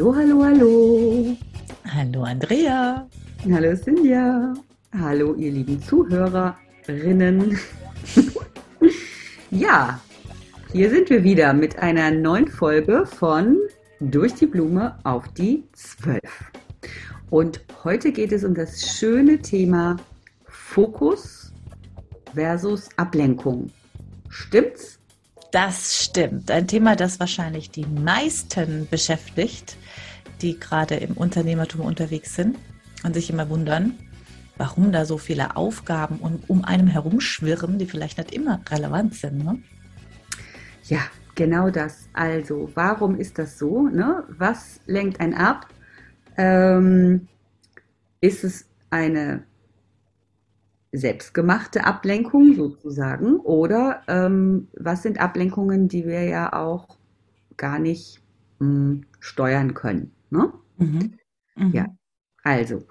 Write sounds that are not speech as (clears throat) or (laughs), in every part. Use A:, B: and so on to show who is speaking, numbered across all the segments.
A: Hallo, hallo, hallo.
B: Hallo Andrea.
A: Hallo Cynthia. Hallo ihr lieben Zuhörerinnen. (laughs) ja, hier sind wir wieder mit einer neuen Folge von Durch die Blume auf die Zwölf. Und heute geht es um das schöne Thema Fokus versus Ablenkung. Stimmt's?
B: Das stimmt. Ein Thema, das wahrscheinlich die meisten beschäftigt, die gerade im Unternehmertum unterwegs sind und sich immer wundern, warum da so viele Aufgaben und um einem herumschwirren, die vielleicht nicht immer relevant sind. Ne?
A: Ja, genau das. Also, warum ist das so? Ne? Was lenkt einen ab? Ähm, ist es eine selbstgemachte Ablenkung sozusagen? Oder ähm, was sind Ablenkungen, die wir ja auch gar nicht mh, hm, steuern können? Ne? Mhm. Mhm. Ja, also,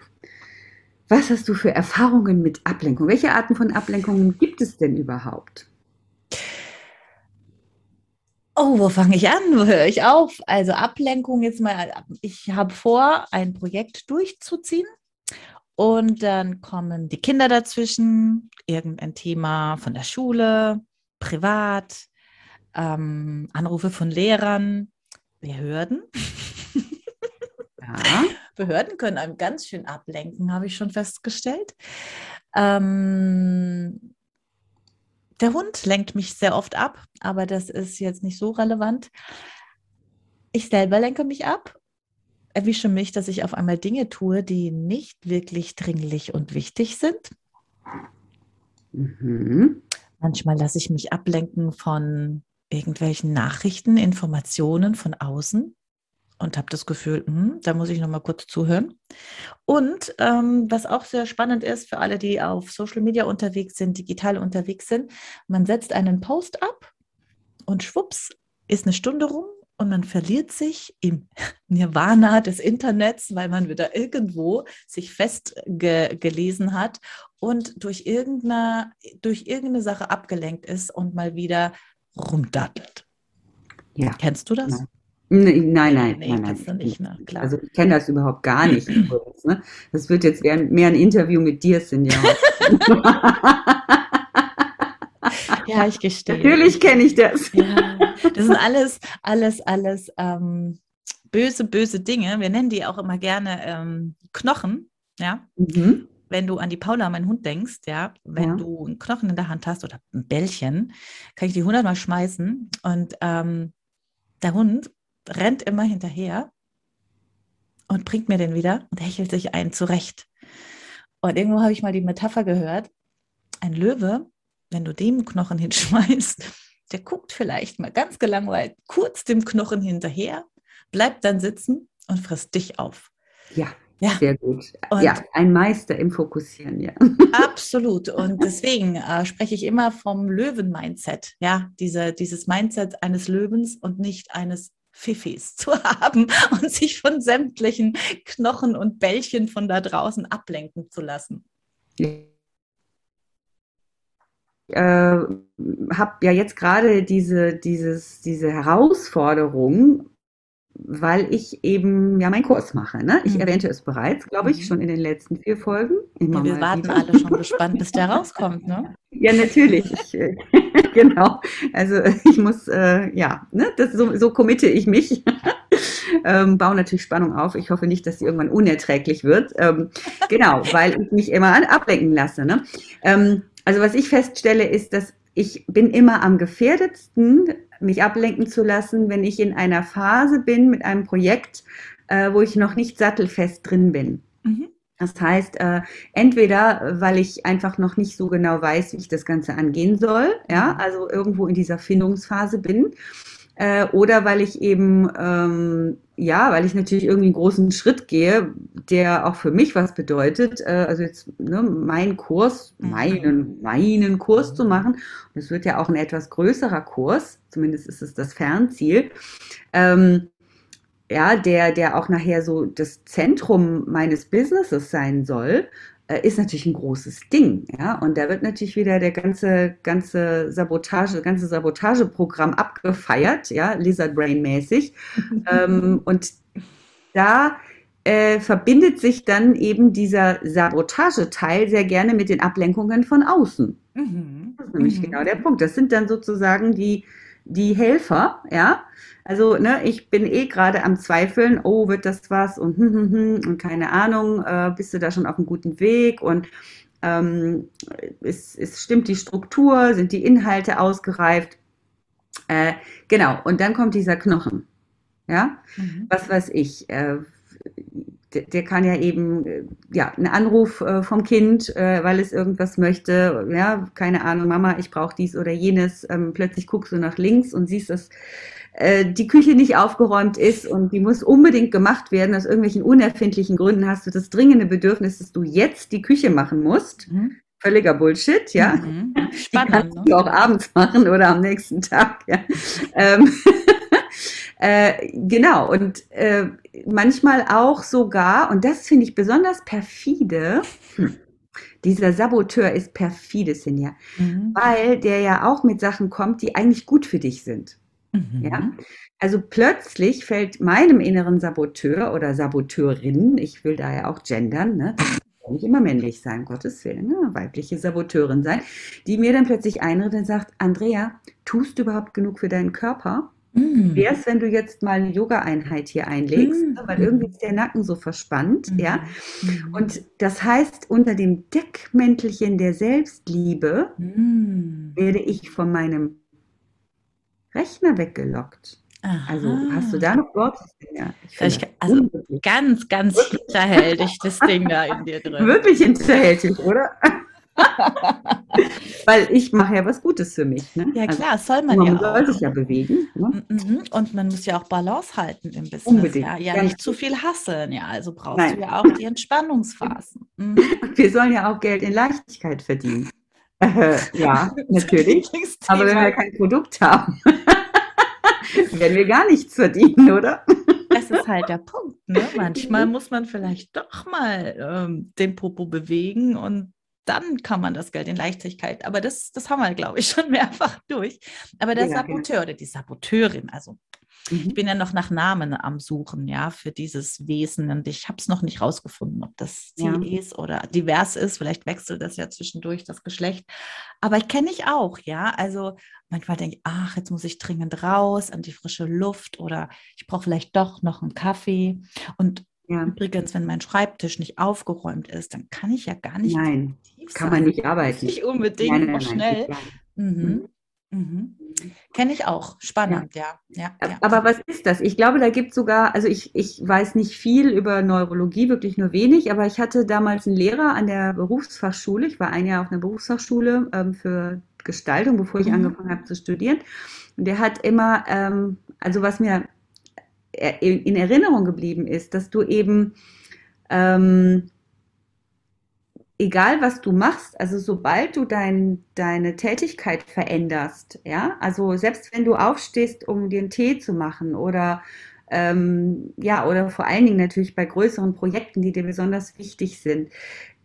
A: was hast du für Erfahrungen mit Ablenkung? Welche Arten von Ablenkungen gibt es denn überhaupt?
B: Oh, wo fange ich an? (laughs) Wo höre ich auf? Also Ablenkung jetzt mal. Ich habe vor, ein Projekt durchzuziehen und dann kommen die Kinder dazwischen, irgendein Thema von der Schule, privat, ähm, Anrufe von Lehrern, Behörden. (laughs) Ja. (laughs) Behörden können einem ganz schön ablenken, habe ich schon festgestellt. Ähm, der Hund lenkt mich sehr oft ab, aber das ist jetzt nicht so relevant. Ich selber lenke mich ab erwische mich, dass ich auf einmal Dinge tue, die nicht wirklich dringlich und wichtig sind. Mhm. Manchmal lasse ich mich ablenken von irgendwelchen Nachrichten, Informationen von außen und habe das Gefühl, hm, da muss ich noch mal kurz zuhören. Und ähm, was auch sehr spannend ist für alle, die auf Social Media unterwegs sind, digital unterwegs sind, man setzt einen Post ab und schwupps ist eine Stunde rum und man verliert sich im (laughs) Nirvana des Internets, weil man wieder irgendwo sich festgelesen hat und durch irgendeine, durch irgendeine Sache abgelenkt ist und mal wieder rumdattelt. Ja. Kennst du das?
A: Nein, nein, nein. Nee, nein, nein. Nicht, ne? Also ich kenne das überhaupt gar nicht. (clears throat) Ne? Das wird jetzt mehr ein Interview mit dir, Sinja. (laughs)
B: ja, ich gestehe.
A: Natürlich kenne ich das.
B: Ja, das sind alles, alles, alles ähm, böse, böse Dinge. Wir nennen die auch immer gerne ähm, Knochen, ja. Mhm. Wenn du an die Paula, mein Hund, denkst, ja, wenn ja. du einen Knochen in der Hand hast oder ein Bällchen, kann ich die hundertmal schmeißen und ähm, der Hund rennt immer hinterher und bringt mir den wieder und hechelt sich einen zurecht. Und irgendwo habe ich mal die Metapher gehört, ein Löwe, wenn du dem Knochen (laughs) hinschmeißt, der guckt vielleicht mal ganz gelangweilt kurz dem Knochen hinterher, bleibt dann sitzen und frisst dich auf.
A: Ja, ja. sehr gut. Und ja, ein Meister im Fokussieren, ja. (laughs)
B: Absolut. Und deswegen äh, spreche ich immer vom Löwen-Mindset. Ja, diese, dieses Mindset eines Löwens und nicht eines Fifis (laughs) zu haben und sich von sämtlichen Knochen und Bällchen von da draußen ablenken zu lassen. Ja
A: äh, habe ja jetzt gerade diese, diese Herausforderung, weil ich eben ja meinen Kurs mache. Ne? Ich mhm. erwähnte es bereits, glaube ich, mhm. schon in den letzten vier Folgen.
B: Ja, wir warten wieder. alle schon gespannt, bis der rauskommt, ne? (laughs)
A: Ja, natürlich. Ich, äh, (laughs) genau. Also ich muss, äh, ja, ne, das, so, so committe ich mich. (laughs) ähm, baue natürlich Spannung auf. Ich hoffe nicht, dass sie irgendwann unerträglich wird. Ähm, genau, weil ich mich immer ablenken lasse. Ne? Ähm, also was ich feststelle, ist, dass ich bin immer am gefährdetsten, mich ablenken zu lassen, wenn ich in einer Phase bin mit einem Projekt, äh, wo ich noch nicht sattelfest drin bin. Mhm. Das heißt, äh, entweder weil ich einfach noch nicht so genau weiß, wie ich das Ganze angehen soll, ja, mhm. also irgendwo in dieser Findungsphase bin, äh, oder weil ich eben, ähm, ja, weil ich natürlich irgendwie einen großen Schritt gehe, der auch für mich was bedeutet, äh, also jetzt ne, meinen Kurs, mhm. meinen, meinen Kurs zu machen. Und es wird ja auch ein etwas größerer Kurs, zumindest ist es das Fernziel. Ähm, ja, der, der auch nachher so das Zentrum meines Businesses sein soll, ist natürlich ein großes Ding, ja. Und da wird natürlich wieder der ganze, ganze Sabotage, ganze Sabotageprogramm abgefeiert, ja, Lizard Brain mäßig. (laughs) ähm, und da äh, verbindet sich dann eben dieser Sabotageteil sehr gerne mit den Ablenkungen von außen. Mhm. Das ist nämlich mhm. genau der Punkt. Das sind dann sozusagen die, die Helfer, ja, also, ne, ich bin eh gerade am Zweifeln, oh, wird das was und, hm, hm, hm, und keine Ahnung, äh, bist du da schon auf einem guten Weg und ähm, es, es stimmt die Struktur, sind die Inhalte ausgereift. Äh, genau, und dann kommt dieser Knochen. Ja, mhm. was weiß ich. Äh, der, der, kann ja eben, äh, ja, einen Anruf äh, vom Kind, äh, weil es irgendwas möchte, ja, keine Ahnung, Mama, ich brauche dies oder jenes. Ähm, plötzlich guckst du nach links und siehst das die Küche nicht aufgeräumt ist und die muss unbedingt gemacht werden, aus irgendwelchen unerfindlichen Gründen hast du das dringende Bedürfnis, dass du jetzt die Küche machen musst. Mhm. Völliger Bullshit, ja. Mhm. Spannend. Die kannst ne? du auch abends machen oder am nächsten Tag, ja. ähm, (laughs) äh, genau, und äh, manchmal auch sogar, und das finde ich besonders perfide, hm, dieser Saboteur ist perfide, Sinja, mhm. weil der ja auch mit Sachen kommt, die eigentlich gut für dich sind. Mhm. Ja? Also plötzlich fällt meinem inneren Saboteur oder Saboteurin, ich will da ja auch gendern, ne? kann nicht immer männlich sein, Gottes Willen, ne? weibliche Saboteurin sein, die mir dann plötzlich einredet und sagt, Andrea, tust du überhaupt genug für deinen Körper? Mhm. Wie es, wenn du jetzt mal eine Yoga-Einheit hier einlegst, mhm. weil irgendwie ist der Nacken so verspannt, mhm. ja. Mhm. Und das heißt, unter dem Deckmäntelchen der Selbstliebe mhm. werde ich von meinem Rechner weggelockt. Aha. Also hast du da noch?
B: Ja, ich also ganz, ganz hinterhältig das Ding da in dir drin.
A: Wirklich hinterhältig, oder? (laughs) Weil ich mache ja was Gutes für mich. Ne?
B: Ja klar, also, soll man,
A: man
B: ja
A: Man soll sich ja bewegen.
B: Ne? Mhm. Und man muss ja auch Balance halten im Business. Unbedingt. Ja, ja nicht zu viel hasseln. Ja, also brauchst Nein. du ja auch die Entspannungsphasen. (laughs)
A: Mhm. Wir sollen ja auch Geld in Leichtigkeit verdienen. Äh, ja, (laughs) natürlich. Aber wenn wir kein Produkt haben, (laughs) werden wir gar nichts verdienen, oder?
B: Das ist halt der Punkt. Ne? Manchmal muss man vielleicht doch mal ähm, den Popo bewegen und dann kann man das Geld in Leichtigkeit. Aber das, das haben wir, glaube ich, schon mehrfach (laughs) durch. Aber der ja, Saboteur ja. oder die Saboteurin, also Mhm. Ich bin ja noch nach Namen am Suchen, ja, für dieses Wesen. Und ich habe es noch nicht rausgefunden, ob das sie ja. ist oder divers ist. Vielleicht wechselt das ja zwischendurch das Geschlecht. Aber ich kenne ich auch, ja. Also manchmal denke ich, ach, jetzt muss ich dringend raus an die frische Luft oder ich brauche vielleicht doch noch einen Kaffee. Und ja. Übrigens, wenn mein Schreibtisch nicht aufgeräumt ist, dann kann ich ja gar nicht.
A: Nein, kann man nicht arbeiten.
B: Nicht unbedingt nein, nein, nein, schnell. Mhm. mhm. Mhm. Kenne ich auch. Spannend, ja. Ja. ja.
A: Aber was ist das? Ich glaube, da gibt es sogar, also ich, ich weiß nicht viel über Neurologie, wirklich nur wenig, aber ich hatte damals einen Lehrer an der Berufsfachschule. Ich war ein Jahr auf einer Berufsfachschule ähm, für Gestaltung, bevor ich mhm. angefangen habe zu studieren. Und der hat immer, ähm, also was mir in Erinnerung geblieben ist, dass du eben ähm, egal was du machst, also sobald du dein, deine Tätigkeit veränderst, ja, also selbst wenn du aufstehst, um dir einen Tee zu machen oder ähm, ja, oder vor allen Dingen natürlich bei größeren Projekten, die dir besonders wichtig sind,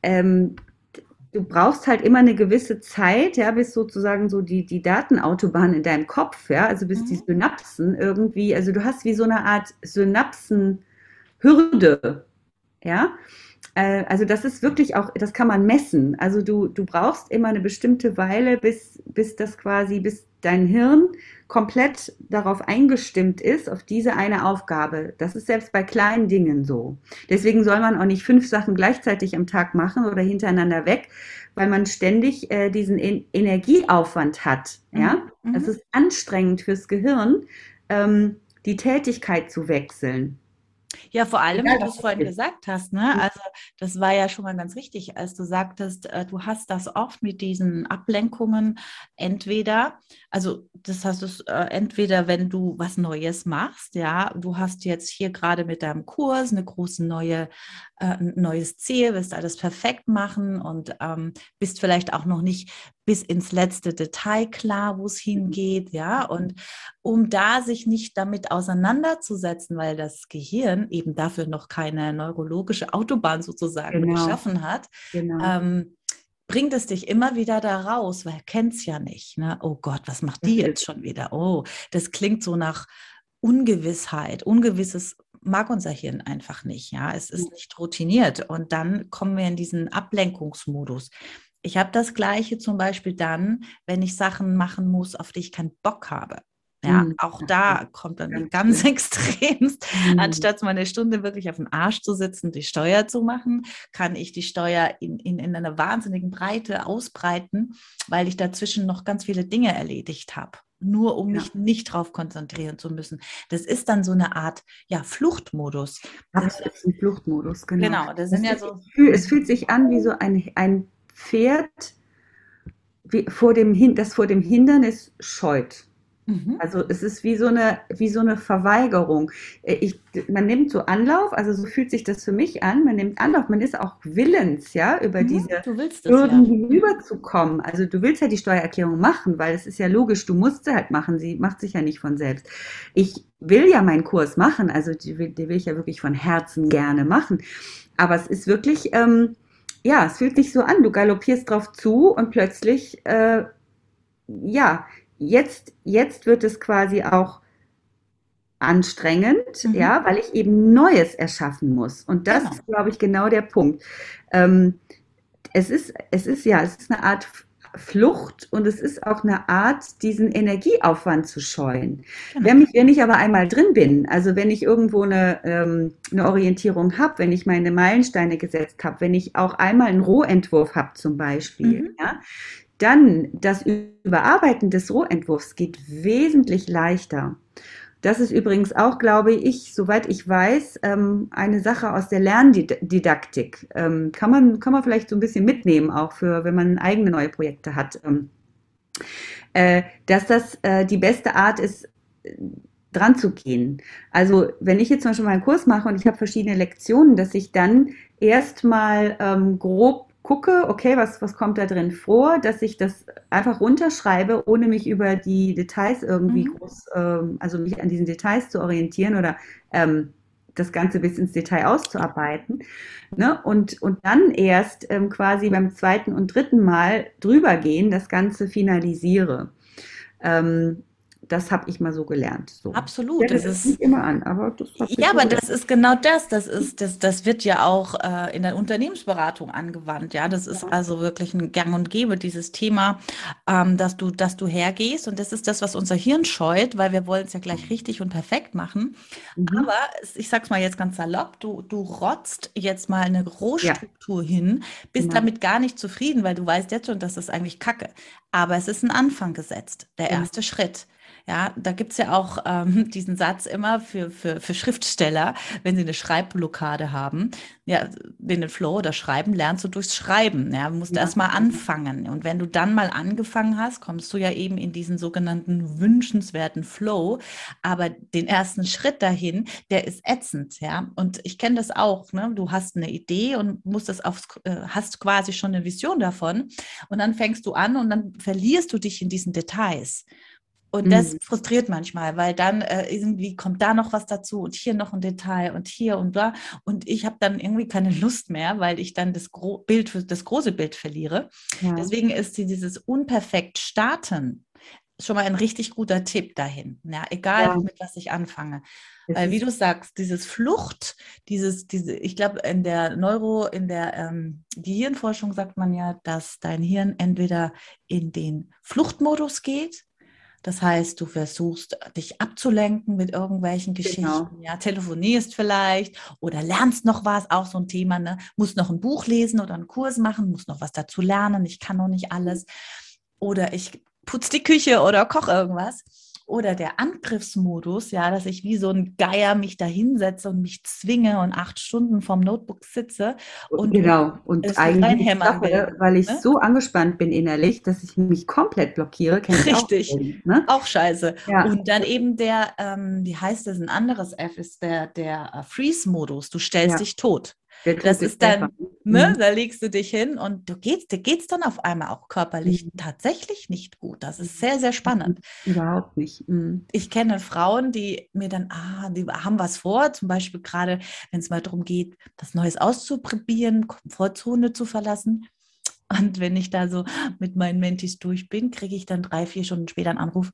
A: ähm, du brauchst halt immer eine gewisse Zeit, ja, bis sozusagen so die, die Datenautobahn in deinem Kopf, ja, also bis mhm. die Synapsen irgendwie, also du hast wie so eine Art Synapsenhürde, ja. Äh, also das ist wirklich auch, das kann man messen. Also du, du brauchst immer eine bestimmte Weile, bis, bis das quasi, bis dein Hirn komplett darauf eingestimmt ist, auf diese eine Aufgabe. Das ist selbst bei kleinen Dingen so. Deswegen soll man auch nicht fünf Sachen gleichzeitig am Tag machen oder hintereinander weg, weil man ständig äh, diesen en Energieaufwand hat. Mhm. Ja, mhm. es ist anstrengend fürs Gehirn, ähm, die Tätigkeit zu wechseln.
B: Ja, vor allem, ja, wie du es vorhin gesagt hast, ne? Also das war ja schon mal ganz wichtig, als du sagtest, äh, du hast das oft mit diesen Ablenkungen entweder, also das hast du äh, entweder, wenn du was Neues machst, ja, du hast jetzt hier gerade mit deinem Kurs eine große neue, äh, neues Ziel, wirst alles perfekt machen und ähm, bist vielleicht auch noch nicht bis ins letzte Detail klar, wo es hingeht, ja. Und um da sich nicht damit auseinanderzusetzen, weil das Gehirn eben dafür noch keine neurologische Autobahn sozusagen genau. geschaffen hat, genau. ähm, bringt es dich immer wieder da raus, weil kennt es ja nicht. Ne? Oh Gott, was macht die jetzt schon wieder? Oh, das klingt so nach Ungewissheit. Ungewisses mag unser Hirn einfach nicht. Ja, es ist nicht routiniert. Und dann kommen wir in diesen Ablenkungsmodus. Ich habe das Gleiche zum Beispiel dann, wenn ich Sachen machen muss, auf die ich keinen Bock habe. Ja, mhm. auch da kommt dann ganz, (laughs) extremst. Mhm. Anstatt mal eine Stunde wirklich auf dem Arsch zu sitzen, die Steuer zu machen, kann ich die Steuer in, in, in einer wahnsinnigen Breite ausbreiten, weil ich dazwischen noch ganz viele Dinge erledigt habe. Nur um ja. mich nicht darauf konzentrieren zu müssen. Das ist dann so eine Art ja, Fluchtmodus.
A: Das ist ein Fluchtmodus, genau. Genau,
B: das sind ja so.
A: Es fühlt sich an wie so ein, ein Pferd vor dem, das vor dem Hindernis scheut. Mhm. Also es ist wie so eine, wie so eine Verweigerung. Äh, ich, man nimmt so Anlauf, also so fühlt sich das für mich an, man nimmt Anlauf, man ist auch willens, ja, über mhm, diese Hürden ja. hinüberzukommen. Also du willst ja die Steuererklärung machen, weil es ist ja logisch, du musst sie halt machen, sie macht sich ja nicht von selbst. Ich will ja meinen Kurs machen, also die, die will ich ja wirklich von Herzen gerne machen. Aber es ist wirklich, ähm, ja, es fühlt sich so an, du galoppierst drauf zu und plötzlich, äh, ja, jetzt, jetzt wird es quasi auch anstrengend, mhm. ja, weil ich eben Neues erschaffen muss. Und das genau. ist, glaube ich, genau der Punkt. Ähm, es ist, es ist ja, es ist eine Art Flucht und es ist auch eine Art, diesen Energieaufwand zu scheuen. Genau. Wenn, ich, wenn ich aber einmal drin bin, also wenn ich irgendwo eine, ähm, eine Orientierung habe, wenn ich meine Meilensteine gesetzt habe, wenn ich auch einmal einen Rohentwurf habe zum Beispiel, mhm. ja, dann das Überarbeiten des Rohentwurfs geht wesentlich leichter. Das ist übrigens auch, glaube ich, soweit ich weiß, ähm, eine Sache aus der Lerndidaktik. Ähm, kann, man, kann man vielleicht so ein bisschen mitnehmen, auch für, wenn man eigene neue Projekte hat. Ähm, äh, dass das äh, die beste Art ist, dran zu gehen. Also wenn ich jetzt zum Beispiel mal einen Kurs mache und ich habe verschiedene Lektionen, dass ich dann erstmal ähm, grob gucke, okay, was, was kommt da drin vor, dass ich das einfach runterschreibe, ohne mich über die Details irgendwie mhm. groß, ähm, also mich an diesen Details zu orientieren oder ähm, das Ganze bis ins Detail auszuarbeiten. Ne? Und, und dann erst ähm, quasi beim zweiten und dritten Mal drüber gehen, das Ganze finalisiere. Ähm, das habe ich mal so gelernt. So.
B: Absolut.
A: Ja, das, das ist nicht immer an, aber
B: das Ja, aber das ist genau das. Das ist, das, das wird ja auch äh, in der Unternehmensberatung angewandt. Ja, das ist ja. also wirklich ein Gang und Gäbe, dieses Thema, ähm, dass du, dass du hergehst. Und das ist das, was unser Hirn scheut, weil wir wollen es ja gleich richtig und perfekt machen. Mhm. Aber ich sag's mal jetzt ganz salopp, du, du rotzt jetzt mal eine Rohstruktur ja. hin, bist genau. damit gar nicht zufrieden, weil du weißt jetzt schon, das ist eigentlich Kacke. Aber es ist ein Anfang gesetzt, der erste Schritt. Ja, da gibt es ja auch ähm, (laughs) diesen Satz immer für, für, für Schriftsteller, wenn sie eine Schreibblockade haben. Ja, den Flow oder Schreiben lernst du durchs Schreiben. Ja, du musst ja. erst mal anfangen. Und wenn du dann mal angefangen hast, kommst du ja eben in diesen sogenannten wünschenswerten Flow. Aber den ersten Schritt dahin, der ist ätzend. Ja, und ich kenne das auch. Ne? Du hast eine Idee und musst das aufs, äh, hast quasi schon eine Vision davon. Und dann fängst du an und dann verlierst du dich in diesen Details. Und das mhm. frustriert manchmal, weil dann äh, irgendwie kommt da noch was dazu und hier noch ein Detail und hier und da. Und ich habe dann irgendwie keine Lust mehr, weil ich dann das Gro Bild, das große Bild verliere. Ja. Deswegen ist dieses unperfekt starten schon mal ein richtig guter Tipp dahin. Ja, egal ja. mit was ich anfange. Weil, wie du sagst, dieses Flucht, dieses, diese, ich glaube, in der Neuro, in der ähm, Gehirnforschung sagt man ja, dass dein Hirn entweder in den Fluchtmodus geht das heißt, du versuchst, dich abzulenken mit irgendwelchen genau. Geschichten, genau. ja, telefonierst vielleicht oder lernst noch was, auch so ein Thema, ne? Musst noch ein Buch lesen oder einen Kurs machen, musst noch was dazu lernen, ich kann noch nicht alles. Oder ich putze die Küche oder koche irgendwas. Oder der Angriffsmodus, ja, dass ich wie so ein Geier mich da hinsetze und mich zwinge und acht Stunden vorm Notebook sitze. Und
A: genau, und eigentlich Sache, weil ich ne? so angespannt bin innerlich, dass ich mich komplett blockiere.
B: Richtig, auch, ne? auch scheiße. Ja. Und dann eben der, ähm, wie heißt das, ein anderes F ist der, der uh, Freeze-Modus. Du stellst ja. dich tot. Das ist dann, ne, mhm. da legst du dich hin und du gehst, dir geht es dann auf einmal auch körperlich mhm. tatsächlich nicht gut. Das ist sehr, sehr spannend. (laughs)
A: Überhaupt nicht. Mhm.
B: Ich kenne Frauen, die mir dann, ah, die haben was vor, zum Beispiel gerade, wenn es mal darum geht, das Neues auszuprobieren, Komfortzone zu verlassen. Und wenn ich da so mit meinen Mentis durch bin, kriege ich dann drei, vier Stunden später einen Anruf,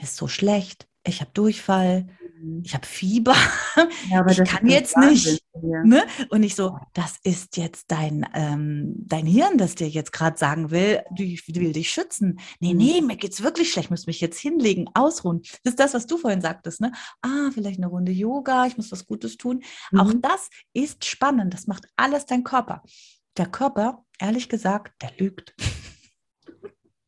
B: ist so schlecht, ich habe Durchfall, Mhm. Ich habe Fieber, (laughs) ja, ich kann jetzt nicht. Ne? Und ich so, das ist jetzt dein, ähm, dein Hirn, das dir jetzt gerade sagen will, du will dich schützen. Nee, mhm. nee, mir geht's wirklich schlecht, muss mich jetzt hinlegen, ausruhen. Das ist das, was du vorhin sagtest, ne? Ah, vielleicht eine Runde Yoga, ich muss was Gutes tun. Mhm. Auch das ist spannend, das macht alles dein Körper. Der Körper, ehrlich gesagt, der lügt.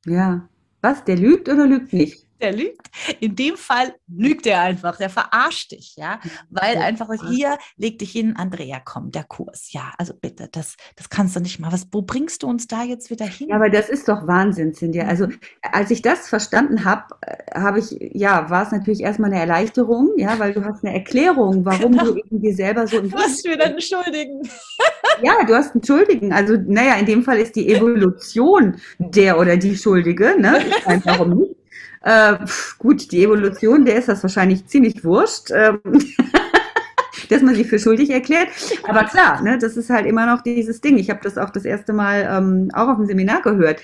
A: Ja. Was? Der lügt oder lügt nicht?
B: Der lügt. In dem Fall lügt er einfach, der verarscht dich, ja, weil einfach hier leg dich hin, Andrea, komm, der Kurs, ja, also bitte, das, das kannst du nicht mal. Was, wo bringst du uns da jetzt wieder hin?
A: Ja, aber das ist doch Wahnsinn, Cindy. Also mhm. als ich das verstanden habe, äh, habe ich, ja, war es natürlich erstmal eine Erleichterung, ja, weil du hast eine Erklärung, warum (laughs) genau. du irgendwie selber so. Du
B: musst mir dann entschuldigen.
A: Ja, du hast entschuldigen. Also, naja, in dem Fall ist die Evolution der oder die Schuldige, ne? Ich meine, warum nicht? Äh, gut, die Evolution, der ist das wahrscheinlich ziemlich wurscht. Ähm, (laughs) dass man sie für schuldig erklärt. Aber klar, ne, das ist halt immer noch dieses Ding. Ich habe das auch das erste Mal ähm, auch auf dem Seminar gehört.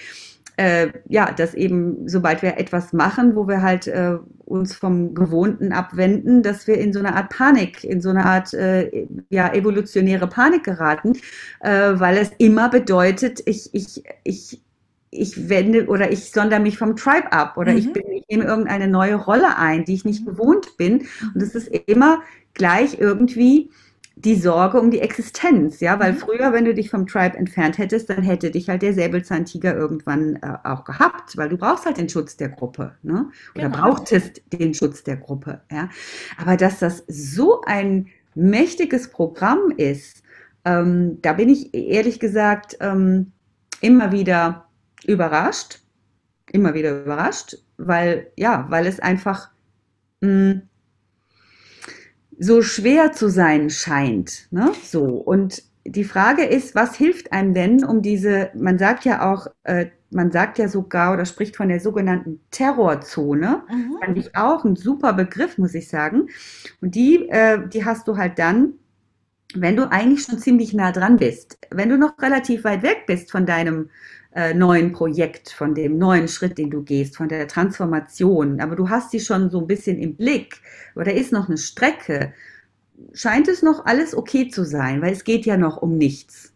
A: Äh, ja, dass eben, sobald wir etwas machen, wo wir halt äh, uns vom Gewohnten abwenden, dass wir in so eine Art Panik, in so eine Art äh, ja, evolutionäre Panik geraten, äh, weil es immer bedeutet, ich, ich, ich ich wende oder ich sonder mich vom Tribe ab oder mhm. ich, bin, ich nehme irgendeine neue Rolle ein, die ich nicht gewohnt bin. Und es ist immer gleich irgendwie die Sorge um die Existenz, ja, weil mhm. früher, wenn du dich vom Tribe entfernt hättest, dann hätte dich halt der Säbelzahntiger irgendwann äh, auch gehabt, weil du brauchst halt den Schutz der Gruppe, ne? Oder genau. brauchtest den Schutz der Gruppe, ja. Aber dass das so ein mächtiges Programm ist, ähm, da bin ich ehrlich gesagt ähm, immer wieder überrascht, immer wieder überrascht, weil, ja, weil es einfach mh, hm, so schwer zu sein scheint. Ne? So. Und die Frage ist, was hilft einem denn, um diese, man sagt ja auch, äh, man sagt ja sogar oder spricht von der sogenannten Terrorzone. Mhm. Fand ich auch ein super Begriff, muss ich sagen. Und die, äh, die hast du halt dann, wenn du eigentlich schon ziemlich nah dran bist. Wenn du noch relativ weit weg bist von deinem äh, neuen Projekt, von dem neuen Schritt, den du gehst, von der Transformation, aber du hast sie schon so ein bisschen im Blick oder ist noch eine Strecke, scheint es noch alles okay zu sein, weil es geht ja noch um nichts.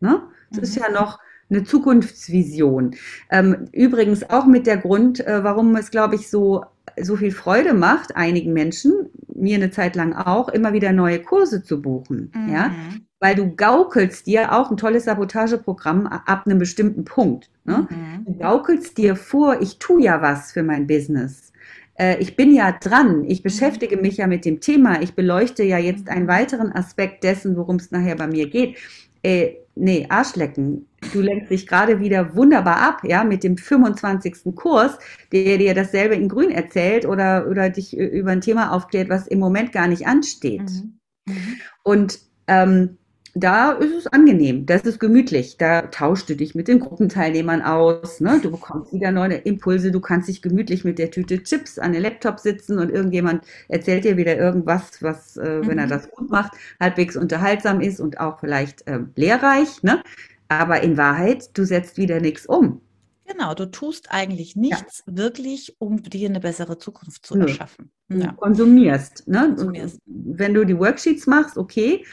A: Ne? Es mhm. ist ja noch eine Zukunftsvision. Ähm, übrigens auch mit der Grund, äh, warum es, glaube ich, so, so viel Freude macht, einigen Menschen, mir eine Zeit lang auch, immer wieder neue Kurse zu buchen. Mhm. Ja? Weil du gaukelst dir auch ein tolles Sabotageprogramm ab einem bestimmten Punkt. Ne? Mhm. Du gaukelst dir vor, ich tue ja was für mein Business. Äh, ich bin ja dran, ich beschäftige mich ja mit dem Thema, ich beleuchte ja jetzt einen weiteren Aspekt dessen, worum es nachher bei mir geht. Äh, nee, Arschlecken. Du lenkst dich gerade wieder wunderbar ab, ja, mit dem 25. Kurs, der dir dasselbe in Grün erzählt oder, oder dich über ein Thema aufklärt, was im Moment gar nicht ansteht. Mhm. Mhm. Und ähm, da ist es angenehm, das ist gemütlich. Da tauschst du dich mit den Gruppenteilnehmern aus, ne? du bekommst wieder neue Impulse, du kannst dich gemütlich mit der Tüte Chips an den Laptop sitzen und irgendjemand erzählt dir wieder irgendwas, was, äh, mhm. wenn er mhm. das gut macht, halbwegs unterhaltsam ist und auch vielleicht äh, lehrreich. Ne? Aber in Wahrheit, du setzt wieder nichts um.
B: Genau, du tust eigentlich nichts ja. wirklich, um dir eine bessere Zukunft zu erschaffen.
A: Ja. Du konsumierst. Ne? konsumierst. wenn du die Worksheets machst, okay,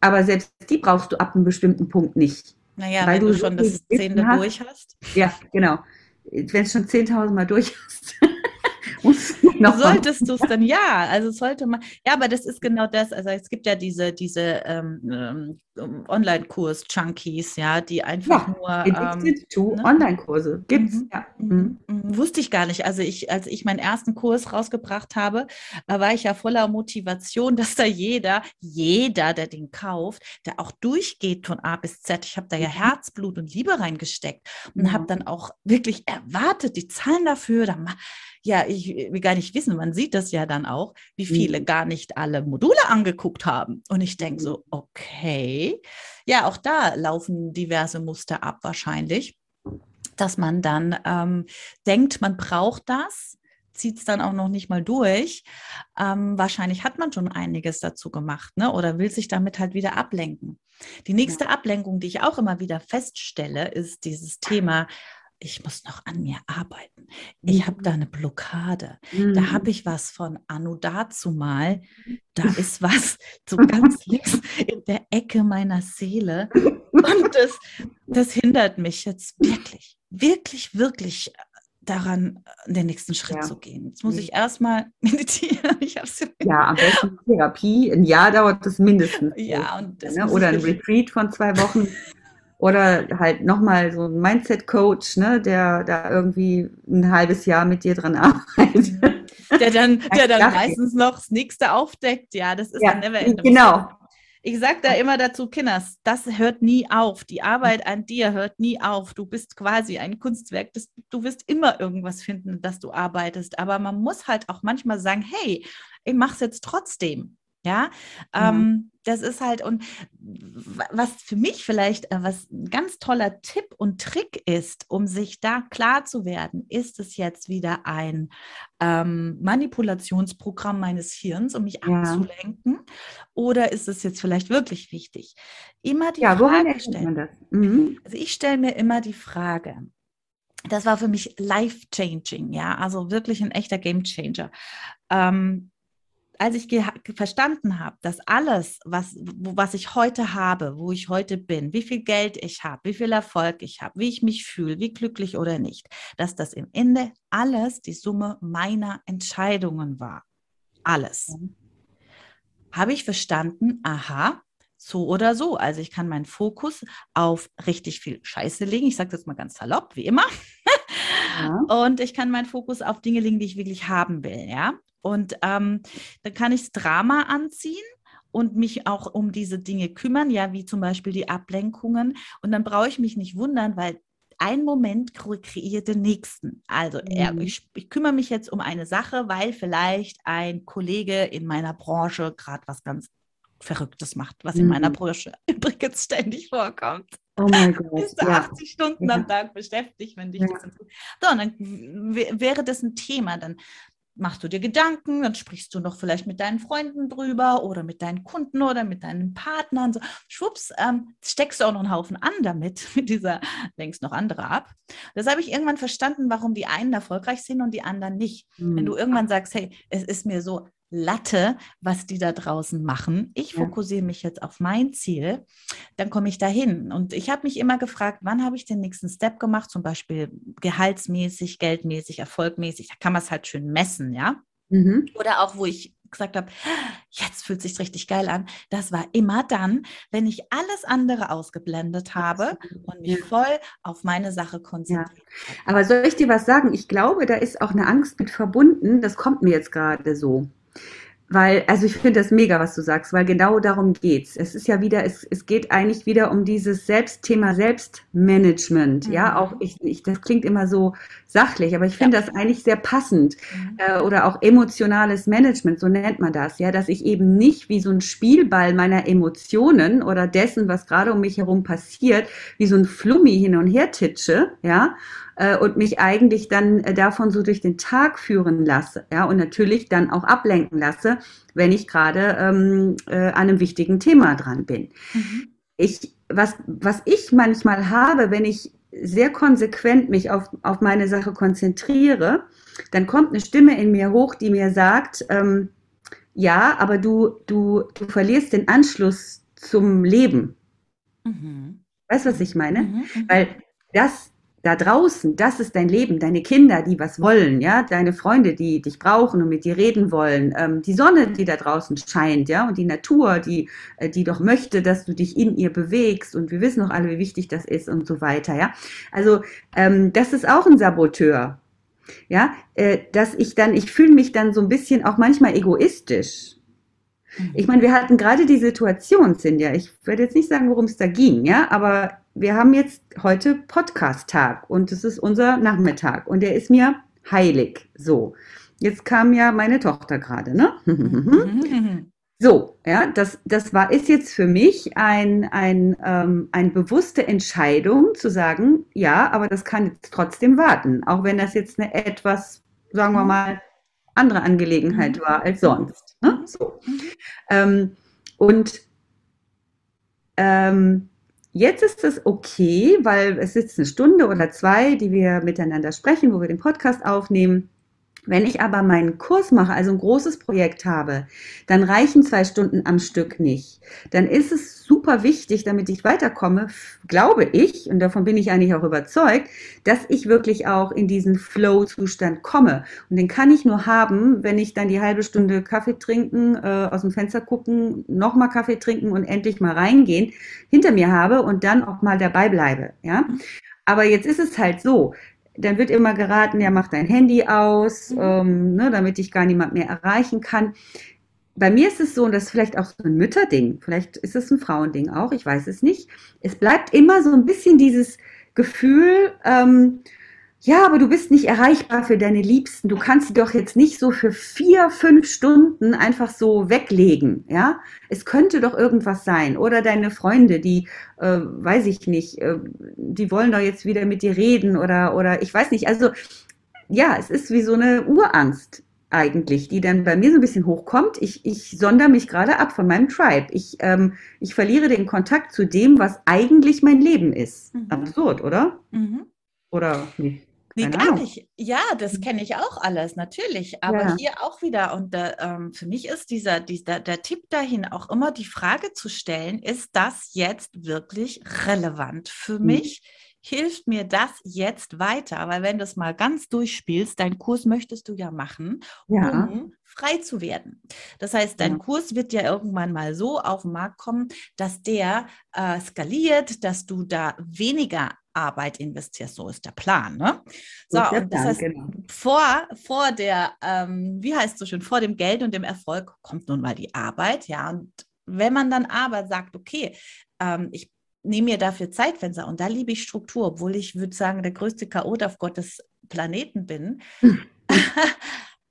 A: aber selbst die brauchst du ab einem bestimmten Punkt nicht.
B: Naja, weil wenn du, schon das Zehnte durch hast.
A: Ja, genau. Wenn du es schon 10.000 Mal durch hast. (laughs)
B: Solltest du es dann ja, also sollte man, ja, aber das ist genau das. Also es gibt ja diese, diese ähm, ähm Online-Kurs-Junkies, ja, die einfach ja,
A: nur. Ähm, to ne? Online-Kurse gibt's. Mhm. Ja.
B: Mhm. mhm. Wusste ich gar nicht. Also ich, als ich meinen ersten Kurs rausgebracht habe, da war ich ja voller Motivation, (laughs) dass da jeder, jeder, der den kauft, der auch durchgeht von A bis Z. Ich habe da ja mhm. Herzblut und Liebe reingesteckt und ja. habe dann auch wirklich erwartet, die zahlen dafür. Dann ja, ich will gar nicht wissen, man sieht das ja dann auch, wie viele mhm. gar nicht alle Module angeguckt haben. Und ich denke so, okay, ja, auch da laufen diverse Muster ab wahrscheinlich, dass man dann ähm, denkt, man braucht das, zieht es dann auch noch nicht mal durch. Ähm, wahrscheinlich hat man schon einiges dazu gemacht ne? oder will sich damit halt wieder ablenken. Die nächste ja. Ablenkung, die ich auch immer wieder feststelle, ist dieses Thema, ich muss noch an mir arbeiten. Ich habe da mhm. eine Blockade. Mhm. Da habe ich was von Anno dazu mal. Da (laughs) ist was so ganz links in der Ecke meiner Seele. Und das, das hindert mich jetzt wirklich, wirklich, wirklich daran, den nächsten Schritt ja. zu gehen. Jetzt muss ich erstmal (laughs) meditieren. Ich
A: ja, am besten Therapie. Ein Jahr dauert das mindestens.
B: Ja, und
A: das ne? Oder ein Retreat von zwei Wochen. Oder halt nochmal so ein Mindset-Coach, ne, der da irgendwie ein halbes Jahr mit dir dran (laughs) arbeitet.
B: Der dann, der dann meistens noch das nächste aufdeckt. Ja, das ist
A: ja,
B: ein
A: Neverending. Genau.
B: Ich sage da immer dazu, Kinders, das hört nie auf. Die Arbeit an dir hört nie auf. Du bist quasi ein Kunstwerk. Das, du wirst immer irgendwas finden, dass du arbeitest. Aber man muss halt auch manchmal sagen, hey, ich mache es jetzt trotzdem. Ja, ja. Ähm, das ist halt, und was für mich vielleicht, äh, was ein ganz toller Tipp und Trick ist, um sich da klar zu werden, ist es jetzt wieder ein ähm, Manipulationsprogramm meines Hirns, um mich ja. abzulenken? Oder ist es jetzt vielleicht wirklich wichtig? Immer die ja, Frage stellen. Mhm. Also ich stelle mir immer die Frage, das war für mich life-changing, ja, also wirklich ein echter Game Changer. Ähm, als ich verstanden habe, dass alles, was, was ich heute habe, wo ich heute bin, wie viel Geld ich habe, wie viel Erfolg ich habe, wie ich mich fühle, wie glücklich oder nicht, dass das im Ende alles die Summe meiner Entscheidungen war. Alles. Mhm. Habe ich verstanden, aha, so oder so. Also ich kann meinen Fokus auf richtig viel Scheiße legen. Ich sage das mal ganz salopp, wie immer. Ja. (laughs) Und ich kann meinen Fokus auf Dinge legen, die ich wirklich haben will. Ja. Und ähm, dann kann ich das Drama anziehen und mich auch um diese Dinge kümmern, ja, wie zum Beispiel die Ablenkungen. Und dann brauche ich mich nicht wundern, weil ein Moment kreiert den nächsten. Also mhm. ich, ich, kümmere mich jetzt um eine Sache, weil vielleicht ein Kollege in meiner Branche gerade was ganz Verrücktes macht, was mhm. in meiner. Branche (laughs) übrigens ständig vorkommt.
A: Oh mein (laughs) Gott.
B: Bist du ja. 80 Stunden ja. am Tag beschäftigt, wenn dich ja. das interessiert. So, und dann wäre das ein Thema. Dann machst du dir Gedanken, dann sprichst du noch vielleicht mit deinen Freunden drüber oder mit deinen Kunden oder mit deinen Partnern. So, schwupps, ähm, steckst du auch noch einen Haufen an damit, (laughs) mit dieser längst noch andere ab. Das habe ich irgendwann verstanden, warum die einen erfolgreich sind und die anderen nicht. Mhm. Wenn du hm. irgendwann sagst, hey, es ist mir so Latte, was die da draußen machen. Ich fokussiere mich jetzt auf mein Ziel, dann komme ich dahin. Und ich habe mich immer gefragt, wann habe ich den nächsten Step gemacht, zum Beispiel gehaltsmäßig, geldmäßig, erfolgmäßig. Da kann man es halt schön messen, ja. Mhm. Oder auch, wo ich gesagt habe, jetzt fühlt sich richtig geil an. Das war immer dann, wenn ich alles andere ausgeblendet habe und mich ja. voll auf meine Sache konzentriert. Ja.
A: Aber soll ich dir was sagen? Ich glaube, da ist auch eine Angst mit verbunden. Das kommt mir jetzt gerade so weil, also ich finde das mega, was du sagst, weil genau darum geht's. Es ist ja wieder, es, es geht eigentlich wieder um dieses Selbstthema Selbstmanagement. Mhm. Ja, auch ich, ich, das klingt immer so sachlich, aber ich finde ja. das eigentlich sehr passend. Mhm. Äh, oder auch emotionales Management, so nennt man das, ja, dass ich eben nicht wie so ein Spielball meiner Emotionen oder dessen, was gerade um mich herum passiert, wie so ein Flummi hin und her titsche, ja, äh, und mich eigentlich dann äh, davon so durch den Tag führen lasse, ja, und natürlich dann auch ablenken lasse, wenn ich gerade ähm, äh, an einem wichtigen Thema dran bin. Mhm. Ich, was, was ich manchmal habe, wenn ich sehr konsequent mich auf, auf meine Sache konzentriere, dann kommt eine Stimme in mir hoch, die mir sagt, ähm, ja, aber du, du, du verlierst den Anschluss zum Leben. Mhm. Weißt du, was ich meine? Mhm, mhm. Weil das, da draußen, das ist dein Leben, deine Kinder, die was wollen, ja, deine Freunde, die dich brauchen und mit dir reden wollen, ähm, die Sonne, die da draußen scheint, ja, und die Natur, die, äh, die doch möchte, dass du dich in ihr bewegst und wir wissen doch alle, wie wichtig das ist und so weiter, ja. Also ähm, das ist auch ein Saboteur, ja, äh, dass ich dann, ich fühle mich dann so ein bisschen auch manchmal egoistisch. Ich meine, wir hatten gerade die Situation, Cindy, ich werde jetzt nicht sagen, worum es da ging, ja, aber wir haben jetzt heute Podcast-Tag und es ist unser Nachmittag und der ist mir heilig. So, jetzt kam ja meine Tochter gerade, ne? so, ja, das, das war, ist jetzt für mich ein, ein, ähm, eine bewusste Entscheidung zu sagen, ja, aber das kann jetzt trotzdem warten, auch wenn das jetzt eine etwas, sagen wir mal, andere Angelegenheit mhm. war als sonst. Ne? So. Mhm. Ähm, und ähm, Jetzt ist es okay, weil es ist eine Stunde oder zwei, die wir miteinander sprechen, wo wir den Podcast aufnehmen. Wenn ich aber meinen Kurs mache, also ein großes Projekt habe, dann reichen zwei Stunden am Stück nicht. Dann ist es super wichtig, damit ich weiterkomme, glaube ich, und davon bin ich eigentlich auch überzeugt, dass ich wirklich auch in diesen Flow-Zustand komme. Und den kann ich nur haben, wenn ich dann die halbe Stunde Kaffee trinken, äh, aus dem Fenster gucken, nochmal Kaffee trinken und endlich mal reingehen, hinter mir habe und dann auch mal dabei bleibe. Ja? Aber jetzt ist es halt so, dann wird immer geraten, ja, mach dein Handy aus, mhm. ähm, ne, damit dich gar niemand mehr erreichen kann. Bei mir ist es so, und das ist vielleicht auch so ein Mütterding, vielleicht ist es ein Frauending auch, ich weiß es nicht. Es bleibt immer so ein bisschen dieses Gefühl, ähm, ja, aber du bist nicht erreichbar für deine Liebsten. Du kannst sie doch jetzt nicht so für vier, fünf Stunden einfach so weglegen, ja? Es könnte doch irgendwas sein. Oder deine Freunde, die, äh, weiß ich nicht, äh, die wollen doch jetzt wieder mit dir reden oder, oder ich weiß nicht. Also, ja, es ist wie so eine Urangst eigentlich, die dann bei mir so ein bisschen hochkommt. Ich, ich sondere mich gerade ab von meinem Tribe. Ich, ähm, ich verliere den Kontakt zu dem, was eigentlich mein Leben ist. Mhm. Absurd, oder? Mhm. Oder nicht?
B: Nee, gar nicht. Ja, das mhm. kenne ich auch alles, natürlich. Aber ja. hier auch wieder. Und äh, ähm, für mich ist dieser, dieser, der Tipp dahin auch immer die Frage zu stellen, ist das jetzt wirklich relevant für mhm. Hilft mir das jetzt weiter? Weil wenn du es mal ganz durchspielst, deinen Kurs möchtest du ja machen, ja. um frei zu werden. Das heißt, dein ja. Kurs wird ja irgendwann mal so auf den Markt kommen, dass der äh, skaliert, dass du da weniger Arbeit investierst. So ist der Plan. Ne? So, so und das heißt, genau. vor, vor der, ähm, wie heißt es so schön, vor dem Geld und dem Erfolg kommt nun mal die Arbeit. Ja, und wenn man dann aber sagt, okay, ähm, ich nehme mir dafür Zeitfenster und da liebe ich Struktur, obwohl ich würde sagen, der größte Chaot auf Gottes Planeten bin. (laughs)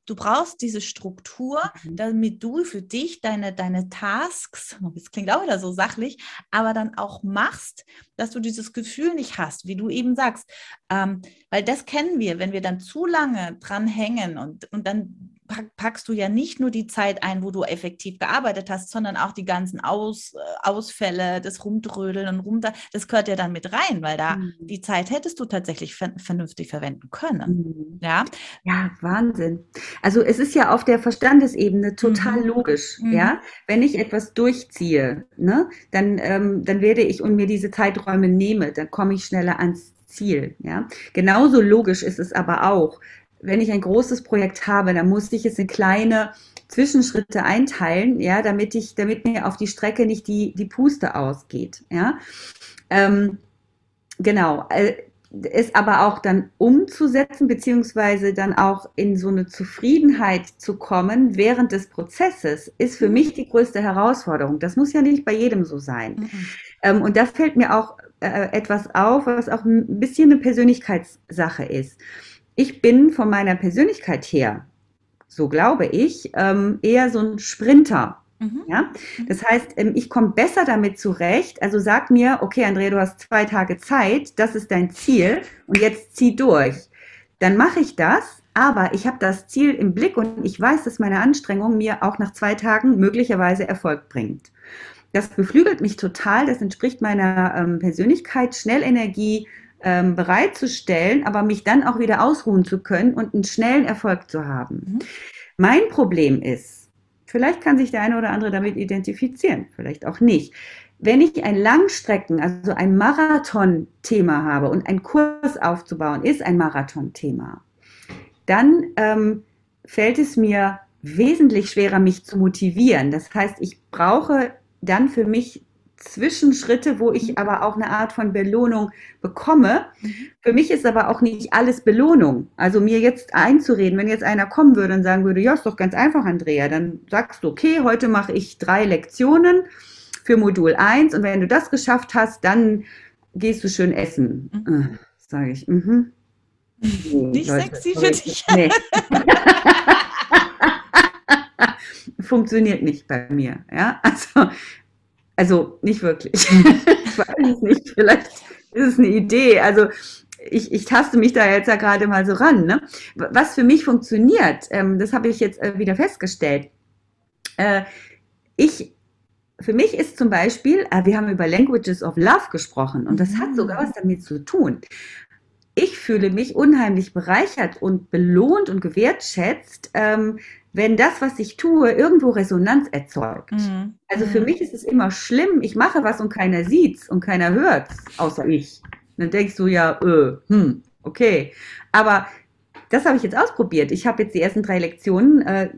B: Du brauchst diese Struktur, mhm. damit du für dich deine, deine Tasks, das klingt auch wieder so sachlich, aber dann auch machst, dass du dieses Gefühl nicht hast, wie du eben sagst. Ähm, weil das kennen wir, wenn wir dann zu lange dran hängen und, und dann packst du ja nicht nur die Zeit ein, wo du effektiv gearbeitet hast, sondern auch die ganzen Aus, äh, Ausfälle, das Rumdrödeln und Rum, das gehört ja dann mit rein, weil da mhm. die Zeit hättest du tatsächlich vernünftig verwenden können. Mhm. Ja?
A: ja, Wahnsinn. Also es ist ja auf der Verstandesebene total mhm. logisch, mhm. ja. Wenn ich etwas durchziehe, ne, dann, ähm, dann werde ich und mir diese Zeiträume nehme, dann komme ich schneller ans Ziel. Ja? Genauso logisch ist es aber auch, wenn ich ein großes Projekt habe, dann muss ich es in kleine Zwischenschritte einteilen, ja, damit ich, damit mir auf die Strecke nicht die, die Puste ausgeht, ja. Ähm, genau. Äh, es aber auch dann umzusetzen, beziehungsweise dann auch in so eine Zufriedenheit zu kommen während des Prozesses, ist für mich die größte Herausforderung. Das muss ja nicht bei jedem so sein. Mhm. Ähm, und da fällt mir auch äh, etwas auf, was auch ein bisschen eine Persönlichkeitssache ist. Ich bin von meiner Persönlichkeit her, so glaube ich, ähm, eher so ein Sprinter. Mhm. Ja? Mhm. Das heißt, ähm, ich komme besser damit zurecht. Also sag mir, okay, Andrea, du hast zwei Tage Zeit, das ist dein Ziel und jetzt zieh durch. Dann mache ich das, aber ich habe das Ziel im Blick und ich weiß, dass meine Anstrengung mir auch nach zwei Tagen möglicherweise Erfolg bringt. Das beflügelt mich total, das entspricht meiner ähm, Persönlichkeit, Schnellenergie ähm, bereitzustellen, aber mich dann auch wieder ausruhen zu können und einen schnellen Erfolg zu haben. Mhm. Mein Problem ist, Vielleicht kann sich der eine oder andere damit identifizieren, vielleicht auch nicht. Wenn ich ein Langstrecken, also ein Marathon-Thema habe und ein Kurs aufzubauen ist ein Marathon-Thema, dann ähm, fällt es mir wesentlich schwerer, mich zu motivieren. Das heißt, ich brauche dann für mich Zwischenschritte, wo ich aber auch eine Art von Belohnung bekomme. Mhm. Für mich ist aber auch nicht alles Belohnung. Also mir jetzt einzureden, wenn jetzt einer kommen würde und sagen würde, ja, ist doch ganz einfach, Andrea, dann sagst du, okay, heute mache ich drei Lektionen für Modul 1 und wenn du das geschafft hast, dann gehst du schön essen. Mhm. Äh, Sage ich, mhm.
B: Nee, (laughs) nicht Leute, sexy für dich. Nee. (laughs)
A: Funktioniert nicht bei mir. Ja, also also nicht wirklich. (laughs) ich weiß es nicht. Vielleicht ist es eine Idee. Also ich, ich taste mich da jetzt ja gerade mal so ran. Ne? Was für mich funktioniert, ähm, das habe ich jetzt äh, wieder festgestellt. Äh, ich, für mich ist zum Beispiel, äh, wir haben über Languages of Love gesprochen und das hat sogar was damit zu tun. Ich fühle mich unheimlich bereichert und belohnt und gewertschätzt, ähm, wenn das, was ich tue, irgendwo Resonanz erzeugt. Mhm. Also für mhm. mich ist es immer schlimm, ich mache was und keiner sieht's und keiner hört's, außer ich. Und dann denkst du ja, äh, hm, okay. Aber das habe ich jetzt ausprobiert. Ich habe jetzt die ersten drei Lektionen äh,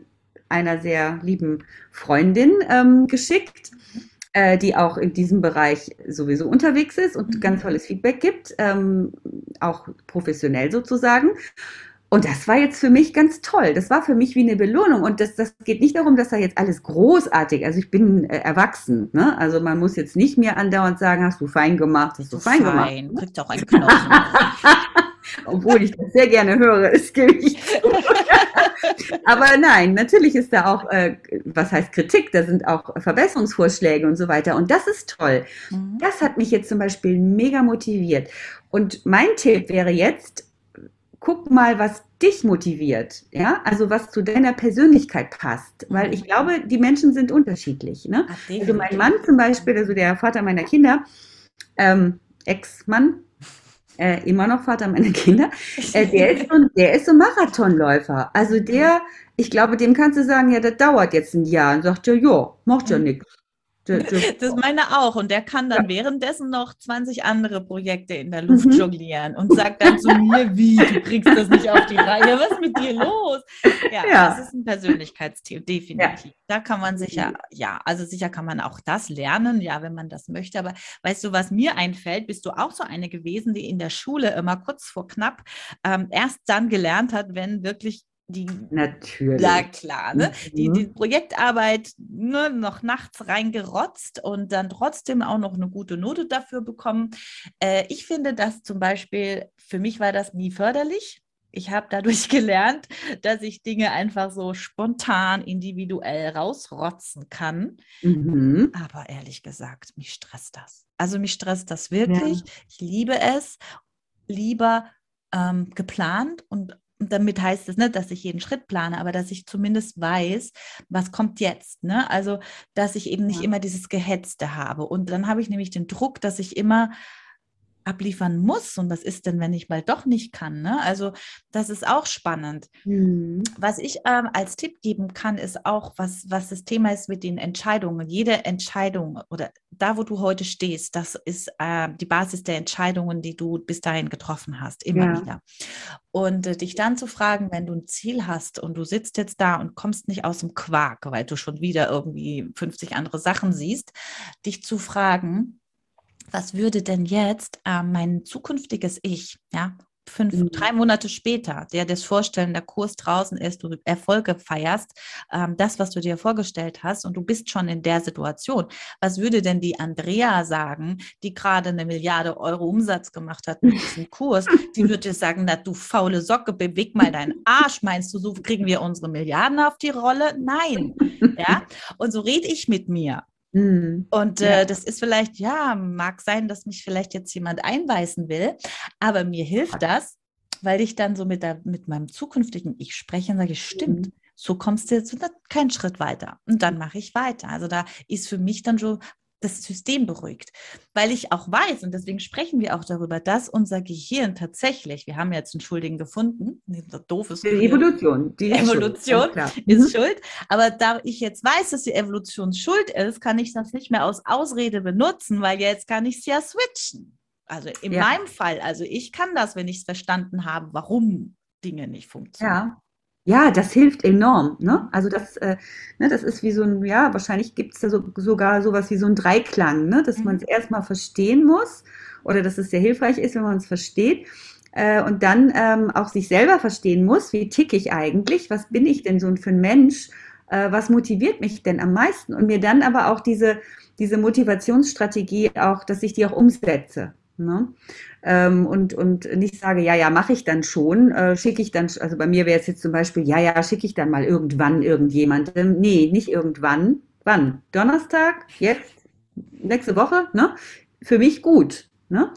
A: einer sehr lieben Freundin ähm, geschickt, äh, die auch in diesem Bereich sowieso unterwegs ist und mhm. ganz tolles Feedback gibt, ähm, auch professionell sozusagen. Und das war jetzt für mich ganz toll. Das war für mich wie eine Belohnung. Und das, das geht nicht darum, dass da jetzt alles großartig, also ich bin äh, erwachsen. Ne? Also man muss jetzt nicht mehr andauernd sagen, hast du fein gemacht, hast du fein, fein gemacht. Kriegt auch einen Knochen. (laughs) Obwohl ich das sehr gerne höre, es gebe ich (laughs) Aber nein, natürlich ist da auch, äh, was heißt Kritik, da sind auch Verbesserungsvorschläge und so weiter. Und das ist toll. Mhm. Das hat mich jetzt zum Beispiel mega motiviert. Und mein Tipp wäre jetzt, guck mal, was dich motiviert, ja, also was zu deiner Persönlichkeit passt, weil ich glaube, die Menschen sind unterschiedlich, ne? Ach, also mein Mann zum Beispiel, also der Vater meiner Kinder, ähm, Ex-Mann, äh, immer noch Vater meiner Kinder, äh, der, ist so, (laughs) der ist so Marathonläufer, also der, ich glaube, dem kannst du sagen, ja, das dauert jetzt ein Jahr und sagt ja, ja, macht ja mhm. nichts. (laughs)
B: Das meine auch. Und der kann dann ja. währenddessen noch 20 andere Projekte in der Luft mhm. jonglieren und sagt dann zu mir, (laughs) wie, du kriegst das nicht auf die Reihe, was ist mit dir los? Ja, ja. das ist ein Persönlichkeitsstil, definitiv. Ja. Da kann man sicher, ja, also sicher kann man auch das lernen, ja, wenn man das möchte. Aber weißt du, was mir einfällt, bist du auch so eine gewesen, die in der Schule immer kurz vor knapp ähm, erst dann gelernt hat, wenn wirklich die
A: natürlich
B: ja klar ne? Mhm. die, die Projektarbeit nur noch nachts reingerotzt und dann trotzdem auch noch eine gute Note dafür bekommen äh, ich finde das zum Beispiel für mich war das nie förderlich ich habe dadurch (laughs) gelernt, dass ich Dinge einfach so spontan, individuell rausrotzen kann. Mhm. Aber ehrlich gesagt, mich stresst das. Also mich stresst das wirklich. Ja. Ich liebe es, lieber ähm, geplant und und damit heißt es nicht, dass ich jeden Schritt plane, aber dass ich zumindest weiß, was kommt jetzt. Ne? Also, dass ich eben nicht ja. immer dieses Gehetzte habe. Und dann habe ich nämlich den Druck, dass ich immer abliefern muss und was ist denn, wenn ich mal doch nicht kann. Ne? Also das ist auch spannend. Mhm. Was ich ähm, als Tipp geben kann, ist auch, was, was das Thema ist mit den Entscheidungen. Jede Entscheidung oder da, wo du heute stehst, das ist äh, die Basis der Entscheidungen, die du bis dahin getroffen hast, immer ja. wieder. Und äh, dich dann zu fragen, wenn du ein Ziel hast und du sitzt jetzt da und kommst nicht aus dem Quark, weil du schon wieder irgendwie 50 andere Sachen siehst, dich zu fragen, was würde denn jetzt äh, mein zukünftiges Ich, ja, fünf, mhm. drei Monate später, der das Vorstellen, der Kurs draußen ist, du Erfolge feierst, ähm, das, was du dir vorgestellt hast und du bist schon in der Situation. Was würde denn die Andrea sagen, die gerade eine Milliarde Euro Umsatz gemacht hat mit diesem Kurs? Die würde sagen, na du faule Socke, beweg mal deinen Arsch. Meinst du, so kriegen wir unsere Milliarden auf die Rolle? Nein. Ja. Und so rede ich mit mir. Mhm. Und äh, ja. das ist vielleicht, ja, mag sein, dass mich vielleicht jetzt jemand einweisen will, aber mir hilft das, weil ich dann so mit, der, mit meinem zukünftigen Ich spreche und sage, stimmt, mhm. so kommst du jetzt keinen Schritt weiter. Und dann mache ich weiter. Also da ist für mich dann schon das System beruhigt. Weil ich auch weiß, und deswegen sprechen wir auch darüber, dass unser Gehirn tatsächlich, wir haben jetzt einen Schuldigen gefunden, doof ist.
A: Die Evolution.
B: Die Evolution ist, schuld, ist schuld. Aber da ich jetzt weiß, dass die Evolution schuld ist, kann ich das nicht mehr als Ausrede benutzen, weil jetzt kann ich es ja switchen. Also in ja. meinem Fall, also ich kann das, wenn ich es verstanden habe, warum Dinge nicht funktionieren.
A: Ja. Ja, das hilft enorm. Ne? Also das, äh, ne, das ist wie so ein, ja, wahrscheinlich gibt es da so, sogar sowas wie so ein Dreiklang, ne? dass mhm. man es erstmal verstehen muss oder dass es sehr hilfreich ist, wenn man es versteht. Äh, und dann ähm, auch sich selber verstehen muss, wie tick ich eigentlich, was bin ich denn so für ein Mensch, äh, was motiviert mich denn am meisten und mir dann aber auch diese, diese Motivationsstrategie auch, dass ich die auch umsetze. Ne? Ähm, und, und nicht sage, ja, ja, mache ich dann schon, äh, schicke ich dann, also bei mir wäre es jetzt zum Beispiel, ja, ja, schicke ich dann mal irgendwann irgendjemandem. Nee, nicht irgendwann. Wann? Donnerstag? Jetzt? Nächste Woche? Ne? Für mich gut. Ne?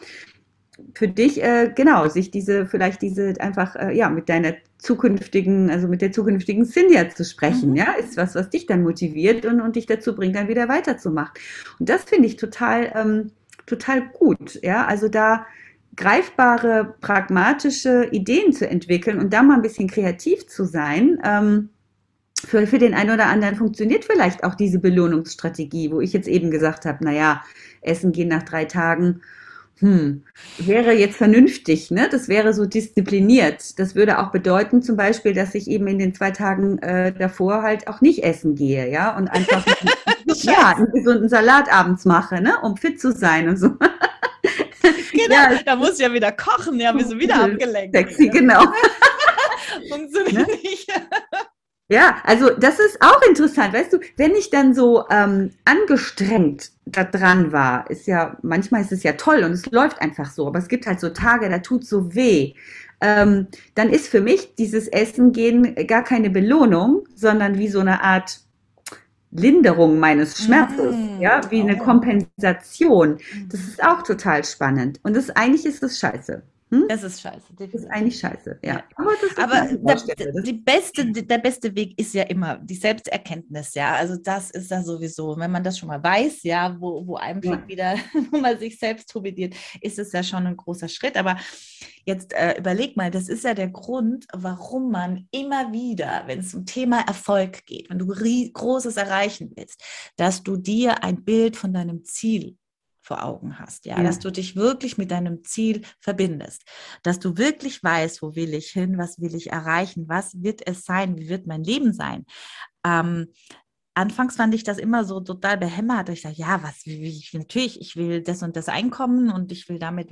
A: Für dich, äh, genau, sich diese, vielleicht diese einfach, äh, ja, mit deiner zukünftigen, also mit der zukünftigen Cynthia zu sprechen, mhm. ja, ist was, was dich dann motiviert und, und dich dazu bringt, dann wieder weiterzumachen. Und das finde ich total, ähm, total gut. Ja, also da greifbare, pragmatische Ideen zu entwickeln und da mal ein bisschen kreativ zu sein. Ähm, für, für den einen oder anderen funktioniert vielleicht auch diese Belohnungsstrategie, wo ich jetzt eben gesagt habe, naja, Essen gehen nach drei Tagen, hm, wäre jetzt vernünftig, ne? Das wäre so diszipliniert. Das würde auch bedeuten, zum Beispiel, dass ich eben in den zwei Tagen äh, davor halt auch nicht essen gehe, ja, und einfach (laughs) ja, einen gesunden Salat abends mache, ne, um fit zu sein und so.
B: Genau, ja. da muss ich ja wieder kochen, ja, bist du wieder abgelenkt.
A: Sexy, genau. (laughs) Funktioniert ne? nicht. Ja, also das ist auch interessant, weißt du, wenn ich dann so ähm, angestrengt da dran war, ist ja, manchmal ist es ja toll und es läuft einfach so, aber es gibt halt so Tage, da tut so weh. Ähm, dann ist für mich dieses Essen gehen gar keine Belohnung, sondern wie so eine Art Linderung meines Schmerzes, mm, ja, wie oh. eine Kompensation. Das mhm. ist auch total spannend. Und das eigentlich ist das scheiße.
B: Hm? Das ist scheiße.
A: Definitiv. Das ist eigentlich scheiße, ja.
B: Aber, Aber der, die beste, der beste Weg ist ja immer die Selbsterkenntnis, ja. Also das ist ja sowieso, wenn man das schon mal weiß, ja, wo, wo einem ja. wieder, (laughs) wo man sich selbst turbidiert, ist es ja schon ein großer Schritt. Aber jetzt äh, überleg mal, das ist ja der Grund, warum man immer wieder, wenn es um Thema Erfolg geht, wenn du Großes erreichen willst, dass du dir ein Bild von deinem Ziel vor Augen hast, ja? ja, dass du dich wirklich mit deinem Ziel verbindest, dass du wirklich weißt, wo will ich hin, was will ich erreichen, was wird es sein, wie wird mein Leben sein. Ähm, anfangs fand ich das immer so total behämmert. Ich sage, ja, was will ich? Natürlich, ich will das und das Einkommen und ich will damit.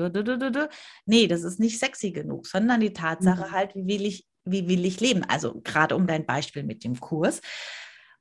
B: Nee, das ist nicht sexy genug, sondern die Tatsache mhm. halt, wie will ich, wie will ich leben? Also gerade um dein Beispiel mit dem Kurs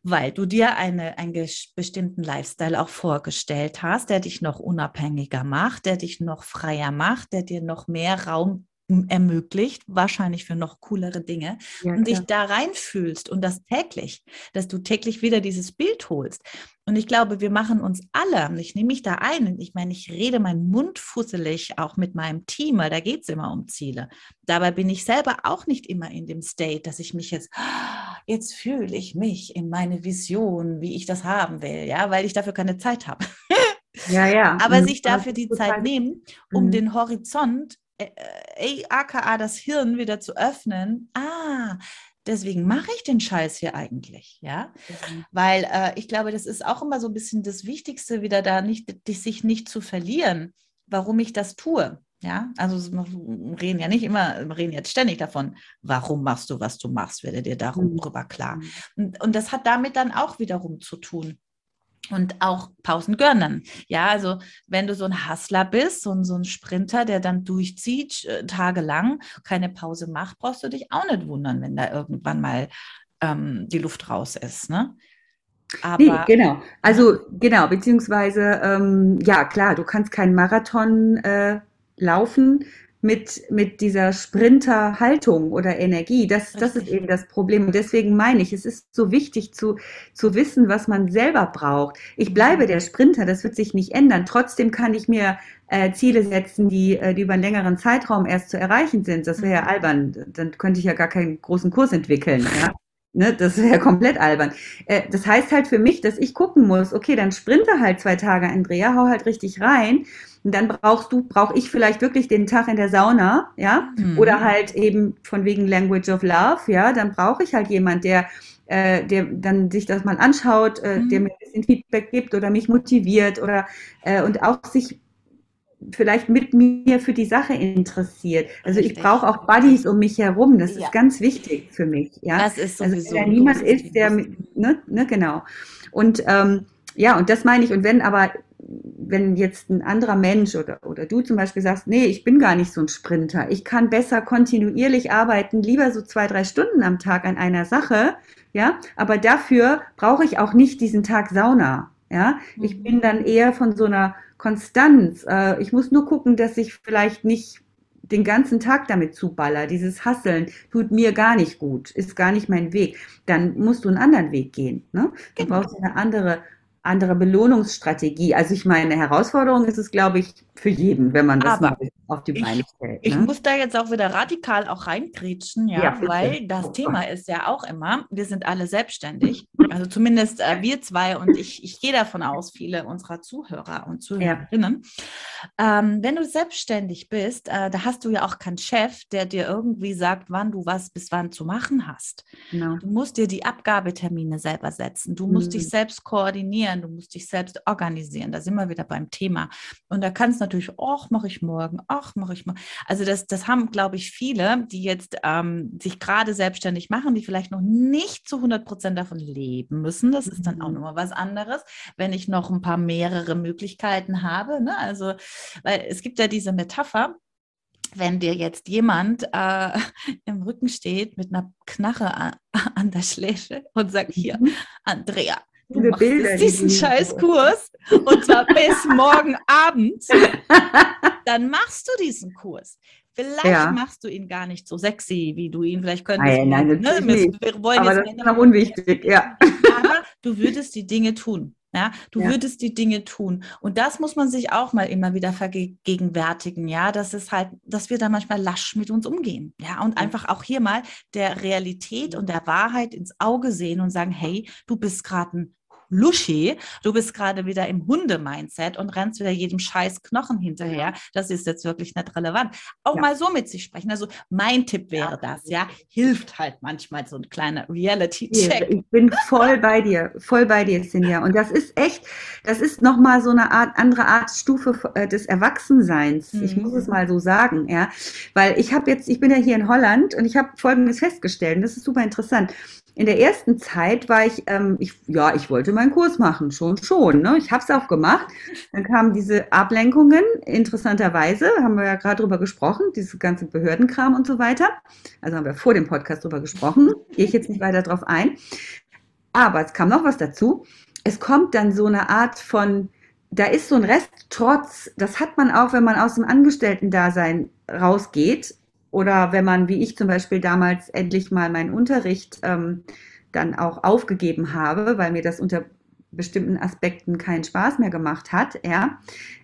B: weil du dir eine, einen bestimmten Lifestyle auch vorgestellt hast, der dich noch unabhängiger macht, der dich noch freier macht, der dir noch mehr Raum ermöglicht, wahrscheinlich für noch coolere Dinge, ja, und dich da reinfühlst und das täglich, dass du täglich wieder dieses Bild holst. Und ich glaube, wir machen uns alle, und ich nehme mich da ein, ich meine, ich rede meinen Mund fusselig auch mit meinem Team, weil da geht es immer um Ziele. Dabei bin ich selber auch nicht immer in dem State, dass ich mich jetzt, jetzt fühle ich mich in meine Vision, wie ich das haben will, ja, weil ich dafür keine Zeit habe.
A: Ja, ja. (laughs)
B: Aber mhm. sich dafür die Zeit nehmen, um mhm. den Horizont äh, aka das Hirn wieder zu öffnen. Ah, deswegen mache ich den Scheiß hier eigentlich, ja, mhm. weil äh, ich glaube, das ist auch immer so ein bisschen das Wichtigste, wieder da nicht, sich nicht zu verlieren, warum ich das tue. Ja, also wir reden ja nicht immer, wir reden jetzt ständig davon, warum machst du, was du machst, werde dir darüber mhm. klar. Mhm. Und, und das hat damit dann auch wiederum zu tun. und auch Pausen gönnen. Ja, also wenn du so ein Hustler bist, so ein, so ein Sprinter, der dann durchzieht, äh, tagelang, keine Pause macht, brauchst du dich auch nicht wundern, wenn da irgendwann mal ähm, die Luft raus ist. Ne?
A: Aber, nee, genau. Also genau, beziehungsweise ähm, ja klar, du kannst keinen Marathon äh, laufen mit, mit dieser Sprinterhaltung oder Energie. Das, das ist eben das Problem. Und deswegen meine ich, es ist so wichtig zu, zu wissen, was man selber braucht. Ich bleibe der Sprinter, das wird sich nicht ändern. Trotzdem kann ich mir äh, Ziele setzen, die, äh, die über einen längeren Zeitraum erst zu erreichen sind. Das wäre ja mhm. albern. Dann könnte ich ja gar keinen großen Kurs entwickeln. Ja? Ne, das wäre ja komplett albern. Äh, das heißt halt für mich, dass ich gucken muss, okay, dann sprinte halt zwei Tage, Andrea, hau halt richtig rein. Und dann brauchst du, brauche ich vielleicht wirklich den Tag in der Sauna, ja, mhm. oder halt eben von wegen Language of Love, ja, dann brauche ich halt jemand, der, äh, der dann sich das mal anschaut, äh, mhm. der mir ein bisschen Feedback gibt oder mich motiviert oder äh, und auch sich vielleicht mit mir für die Sache interessiert. Also ich brauche auch Buddies um mich herum. Das ja. ist ganz wichtig für mich. Ja,
B: das ist also sowieso.
A: Also, wenn da niemand ist, der, ne, ne, genau. Und ähm, ja, und das meine ich. Und wenn aber wenn jetzt ein anderer Mensch oder, oder du zum Beispiel sagst, nee, ich bin gar nicht so ein Sprinter, ich kann besser kontinuierlich arbeiten, lieber so zwei, drei Stunden am Tag an einer Sache, ja, aber dafür brauche ich auch nicht diesen Tag Sauna, ja, ich mhm. bin dann eher von so einer Konstanz, äh, ich muss nur gucken, dass ich vielleicht nicht den ganzen Tag damit zuballer, dieses Hasseln tut mir gar nicht gut, ist gar nicht mein Weg, dann musst du einen anderen Weg gehen. Ne? Du genau. brauchst eine andere andere Belohnungsstrategie. Also ich meine, Herausforderung ist es, glaube ich, für jeden, wenn man das Aber mal auf die Beine stellt.
B: Ne? Ich muss da jetzt auch wieder radikal auch reingrätschen, ja, ja weil das Thema ist ja auch immer, wir sind alle selbstständig, also zumindest äh, wir zwei und ich, ich gehe davon aus, viele unserer Zuhörer und Zuhörerinnen. Ja. Ähm, wenn du selbstständig bist, äh, da hast du ja auch keinen Chef, der dir irgendwie sagt, wann du was bis wann zu machen hast. Genau. Du musst dir die Abgabetermine selber setzen, du musst mhm. dich selbst koordinieren, du musst dich selbst organisieren, da sind wir wieder beim Thema. Und da kannst du natürlich, ach, mache ich morgen, ach, mache ich mal. Also das, das haben, glaube ich, viele, die jetzt ähm, sich gerade selbstständig machen, die vielleicht noch nicht zu 100 Prozent davon leben müssen. Das ist dann auch mhm. nochmal was anderes, wenn ich noch ein paar mehrere Möglichkeiten habe. Ne? Also, weil es gibt ja diese Metapher, wenn dir jetzt jemand äh, (laughs) im Rücken steht mit einer Knarre an, (laughs) an der Schläfe und sagt, hier, mhm. Andrea, du machst Bilder, diesen die scheiß Kurs und zwar bis (laughs) morgen Abend, (laughs) dann machst du diesen Kurs. Vielleicht ja. machst du ihn gar nicht so sexy, wie du ihn vielleicht könntest.
A: Nein, nein, ne? nicht. Wir wollen aber das ist noch unwichtig, ja. (laughs)
B: Aber du würdest die Dinge tun. Ja, du ja. würdest die Dinge tun. Und das muss man sich auch mal immer wieder vergegenwärtigen, ja, dass es halt, dass wir da manchmal lasch mit uns umgehen. Ja, und einfach auch hier mal der Realität und der Wahrheit ins Auge sehen und sagen, hey, du bist gerade ein Luschi, du bist gerade wieder im Hunde-Mindset und rennst wieder jedem scheiß Knochen hinterher. Das ist jetzt wirklich nicht relevant. Auch ja. mal so mit sich sprechen. Also mein Tipp wäre ja. das, ja, hilft halt manchmal so ein kleiner Reality-Check.
A: Ich bin voll bei dir, voll bei dir, Sinja. Und das ist echt, das ist nochmal so eine Art, andere Art Stufe äh, des Erwachsenseins. Mhm. Ich muss es mal so sagen, ja. Weil ich habe jetzt, ich bin ja hier in Holland und ich habe Folgendes festgestellt, und das ist super interessant in der ersten Zeit war ich, ähm, ich, ja, ich wollte meinen Kurs machen, schon, schon. Ne? Ich habe es auch gemacht. Dann kamen diese Ablenkungen, interessanterweise, haben wir ja gerade drüber gesprochen, diese ganze Behördenkram und so weiter. Also haben wir vor dem Podcast drüber gesprochen. Gehe ich jetzt nicht weiter drauf ein. Aber es kam noch was dazu. Es kommt dann so eine Art von, da ist so ein Rest Trotz. Das hat man auch, wenn man aus dem Angestellten-Dasein rausgeht oder wenn man, wie ich zum Beispiel damals endlich mal meinen Unterricht ähm, dann auch aufgegeben habe, weil mir das unter bestimmten Aspekten keinen Spaß mehr gemacht hat, ja.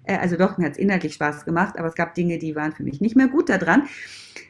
A: Äh, also doch, mir hat es inhaltlich Spaß gemacht, aber es gab Dinge, die waren für mich nicht mehr gut daran.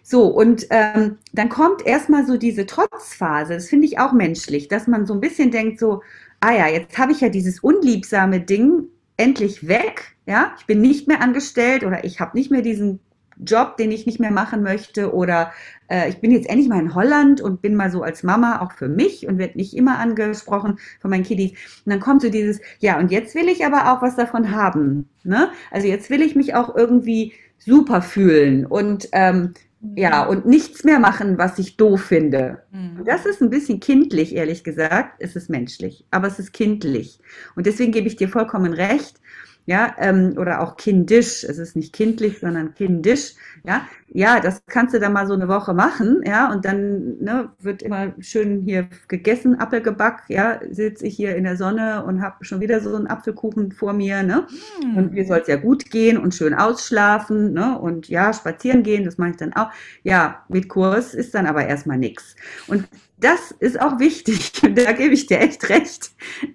A: So, und ähm, dann kommt erstmal so diese Trotzphase, das finde ich auch menschlich, dass man so ein bisschen denkt, so, ah ja, jetzt habe ich ja dieses unliebsame Ding endlich weg, ja, ich bin nicht mehr angestellt oder ich habe nicht mehr diesen Job, den ich nicht mehr machen möchte oder äh, ich bin jetzt endlich mal in Holland und bin mal so als Mama auch für mich und werde nicht immer angesprochen von meinen Kiddies. Und dann kommt so dieses, ja, und jetzt will ich aber auch was davon haben. Ne? Also jetzt will ich mich auch irgendwie super fühlen und ähm, Ja, und nichts mehr machen, was ich doof finde. Mhm. Das ist ein bisschen kindlich, ehrlich gesagt. Es ist menschlich, aber es ist kindlich. Und deswegen gebe ich dir vollkommen recht ja, ähm, oder auch kindisch, es ist nicht kindlich, sondern kindisch, ja, ja, das kannst du dann mal so eine Woche machen, ja, und dann ne, wird immer schön hier gegessen, Apfelgebäck, ja, sitze ich hier in der Sonne und habe schon wieder so einen Apfelkuchen vor mir, ne, hm. und mir soll es ja gut gehen und schön ausschlafen, ne, und ja, spazieren gehen, das mache ich dann auch, ja, mit Kurs ist dann aber erstmal nichts. Und das ist auch wichtig. (laughs) Da gebe ich dir echt recht.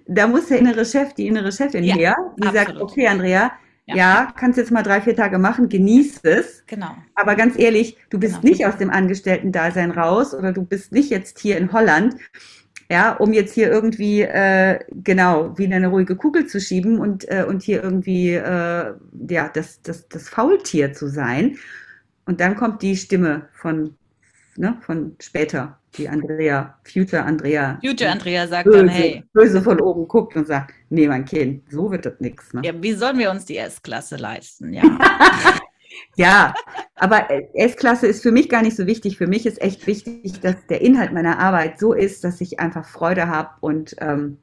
A: Da muss der innere Chef, die innere Chefin ja, her, die absolut. sagt, okay, Andrea, ja. ja. kannst jetzt mal drei, vier Tage machen, genieß es.
B: Genau.
A: Aber ganz ehrlich, du bist genau. nicht aus dem Angestellten-Dasein raus oder du bist nicht jetzt hier in Holland, ja, um jetzt hier irgendwie, äh, genau, wie eine ruhige Kugel zu schieben und, äh, und hier irgendwie, äh, ja, das, das, das Faultier zu sein. Und dann kommt die Stimme von, ne, von später die Andrea, Future Andrea.
B: Future Andrea sagt böse, dann, hey.
A: Böse von oben guckt und sagt, nee, mein Kind, so wird das nichts. Ne?
B: Ja, wie sollen wir uns die S-Klasse leisten? Ja. (laughs)
A: ja, aber S-Klasse ist für mich gar nicht so wichtig. Für mich ist echt wichtig, dass der Inhalt meiner Arbeit so ist, dass ich einfach Freude habe und ähm,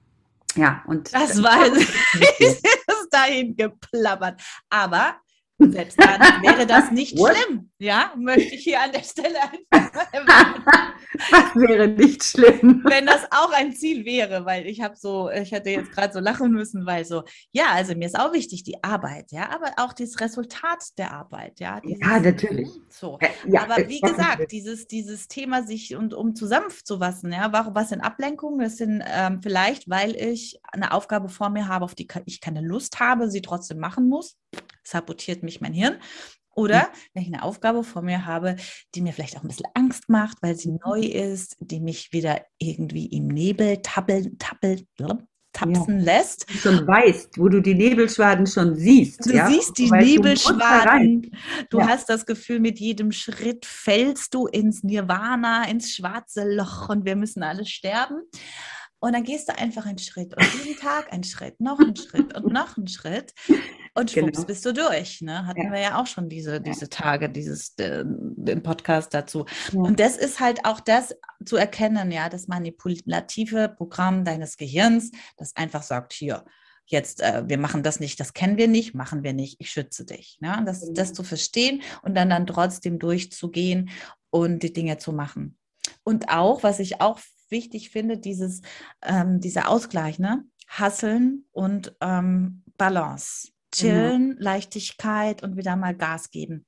A: ja, und
B: das war es (laughs) dahin geplappert. Aber selbst dann wäre das (laughs) nicht What? schlimm. Ja, möchte ich hier an der Stelle einfach (laughs)
A: mal Das wäre nicht schlimm.
B: Wenn das auch ein Ziel wäre, weil ich habe so, ich hätte jetzt gerade so lachen müssen, weil so, ja, also mir ist auch wichtig die Arbeit, ja, aber auch das Resultat der Arbeit, ja.
A: Dieses, ja, natürlich.
B: So. Äh, ja, aber wie gesagt, dieses, dieses Thema sich und um zu sanft zu wassen, ja, warum, was sind Ablenkungen? Das sind ähm, vielleicht, weil ich eine Aufgabe vor mir habe, auf die ich keine Lust habe, sie trotzdem machen muss sabotiert mich mein Hirn. Oder mhm. wenn ich eine Aufgabe vor mir habe, die mir vielleicht auch ein bisschen Angst macht, weil sie neu ist, die mich wieder irgendwie im Nebel tappeln, tappeln, tapsen ja. lässt.
A: Du schon weißt, wo du die Nebelschwaden schon siehst.
B: Du ja? siehst die Nebelschwaden. Du, du ja. hast das Gefühl, mit jedem Schritt fällst du ins Nirvana, ins schwarze Loch und wir müssen alle sterben. Und dann gehst du einfach einen Schritt und jeden Tag einen Schritt, noch einen Schritt und noch einen Schritt. Und schwupps genau. bist du durch. Ne? Hatten ja. wir ja auch schon diese, diese ja. Tage, dieses äh, den Podcast dazu. Ja. Und das ist halt auch das zu erkennen, ja, das manipulative Programm deines Gehirns, das einfach sagt, hier, jetzt, äh, wir machen das nicht, das kennen wir nicht, machen wir nicht, ich schütze dich. Ne? Das, mhm. das zu verstehen und dann, dann trotzdem durchzugehen und die Dinge zu machen. Und auch, was ich auch wichtig finde, dieses, ähm, dieser Ausgleich, ne? Hasseln und ähm, Balance. Chillen, mhm. Leichtigkeit und wieder mal Gas geben.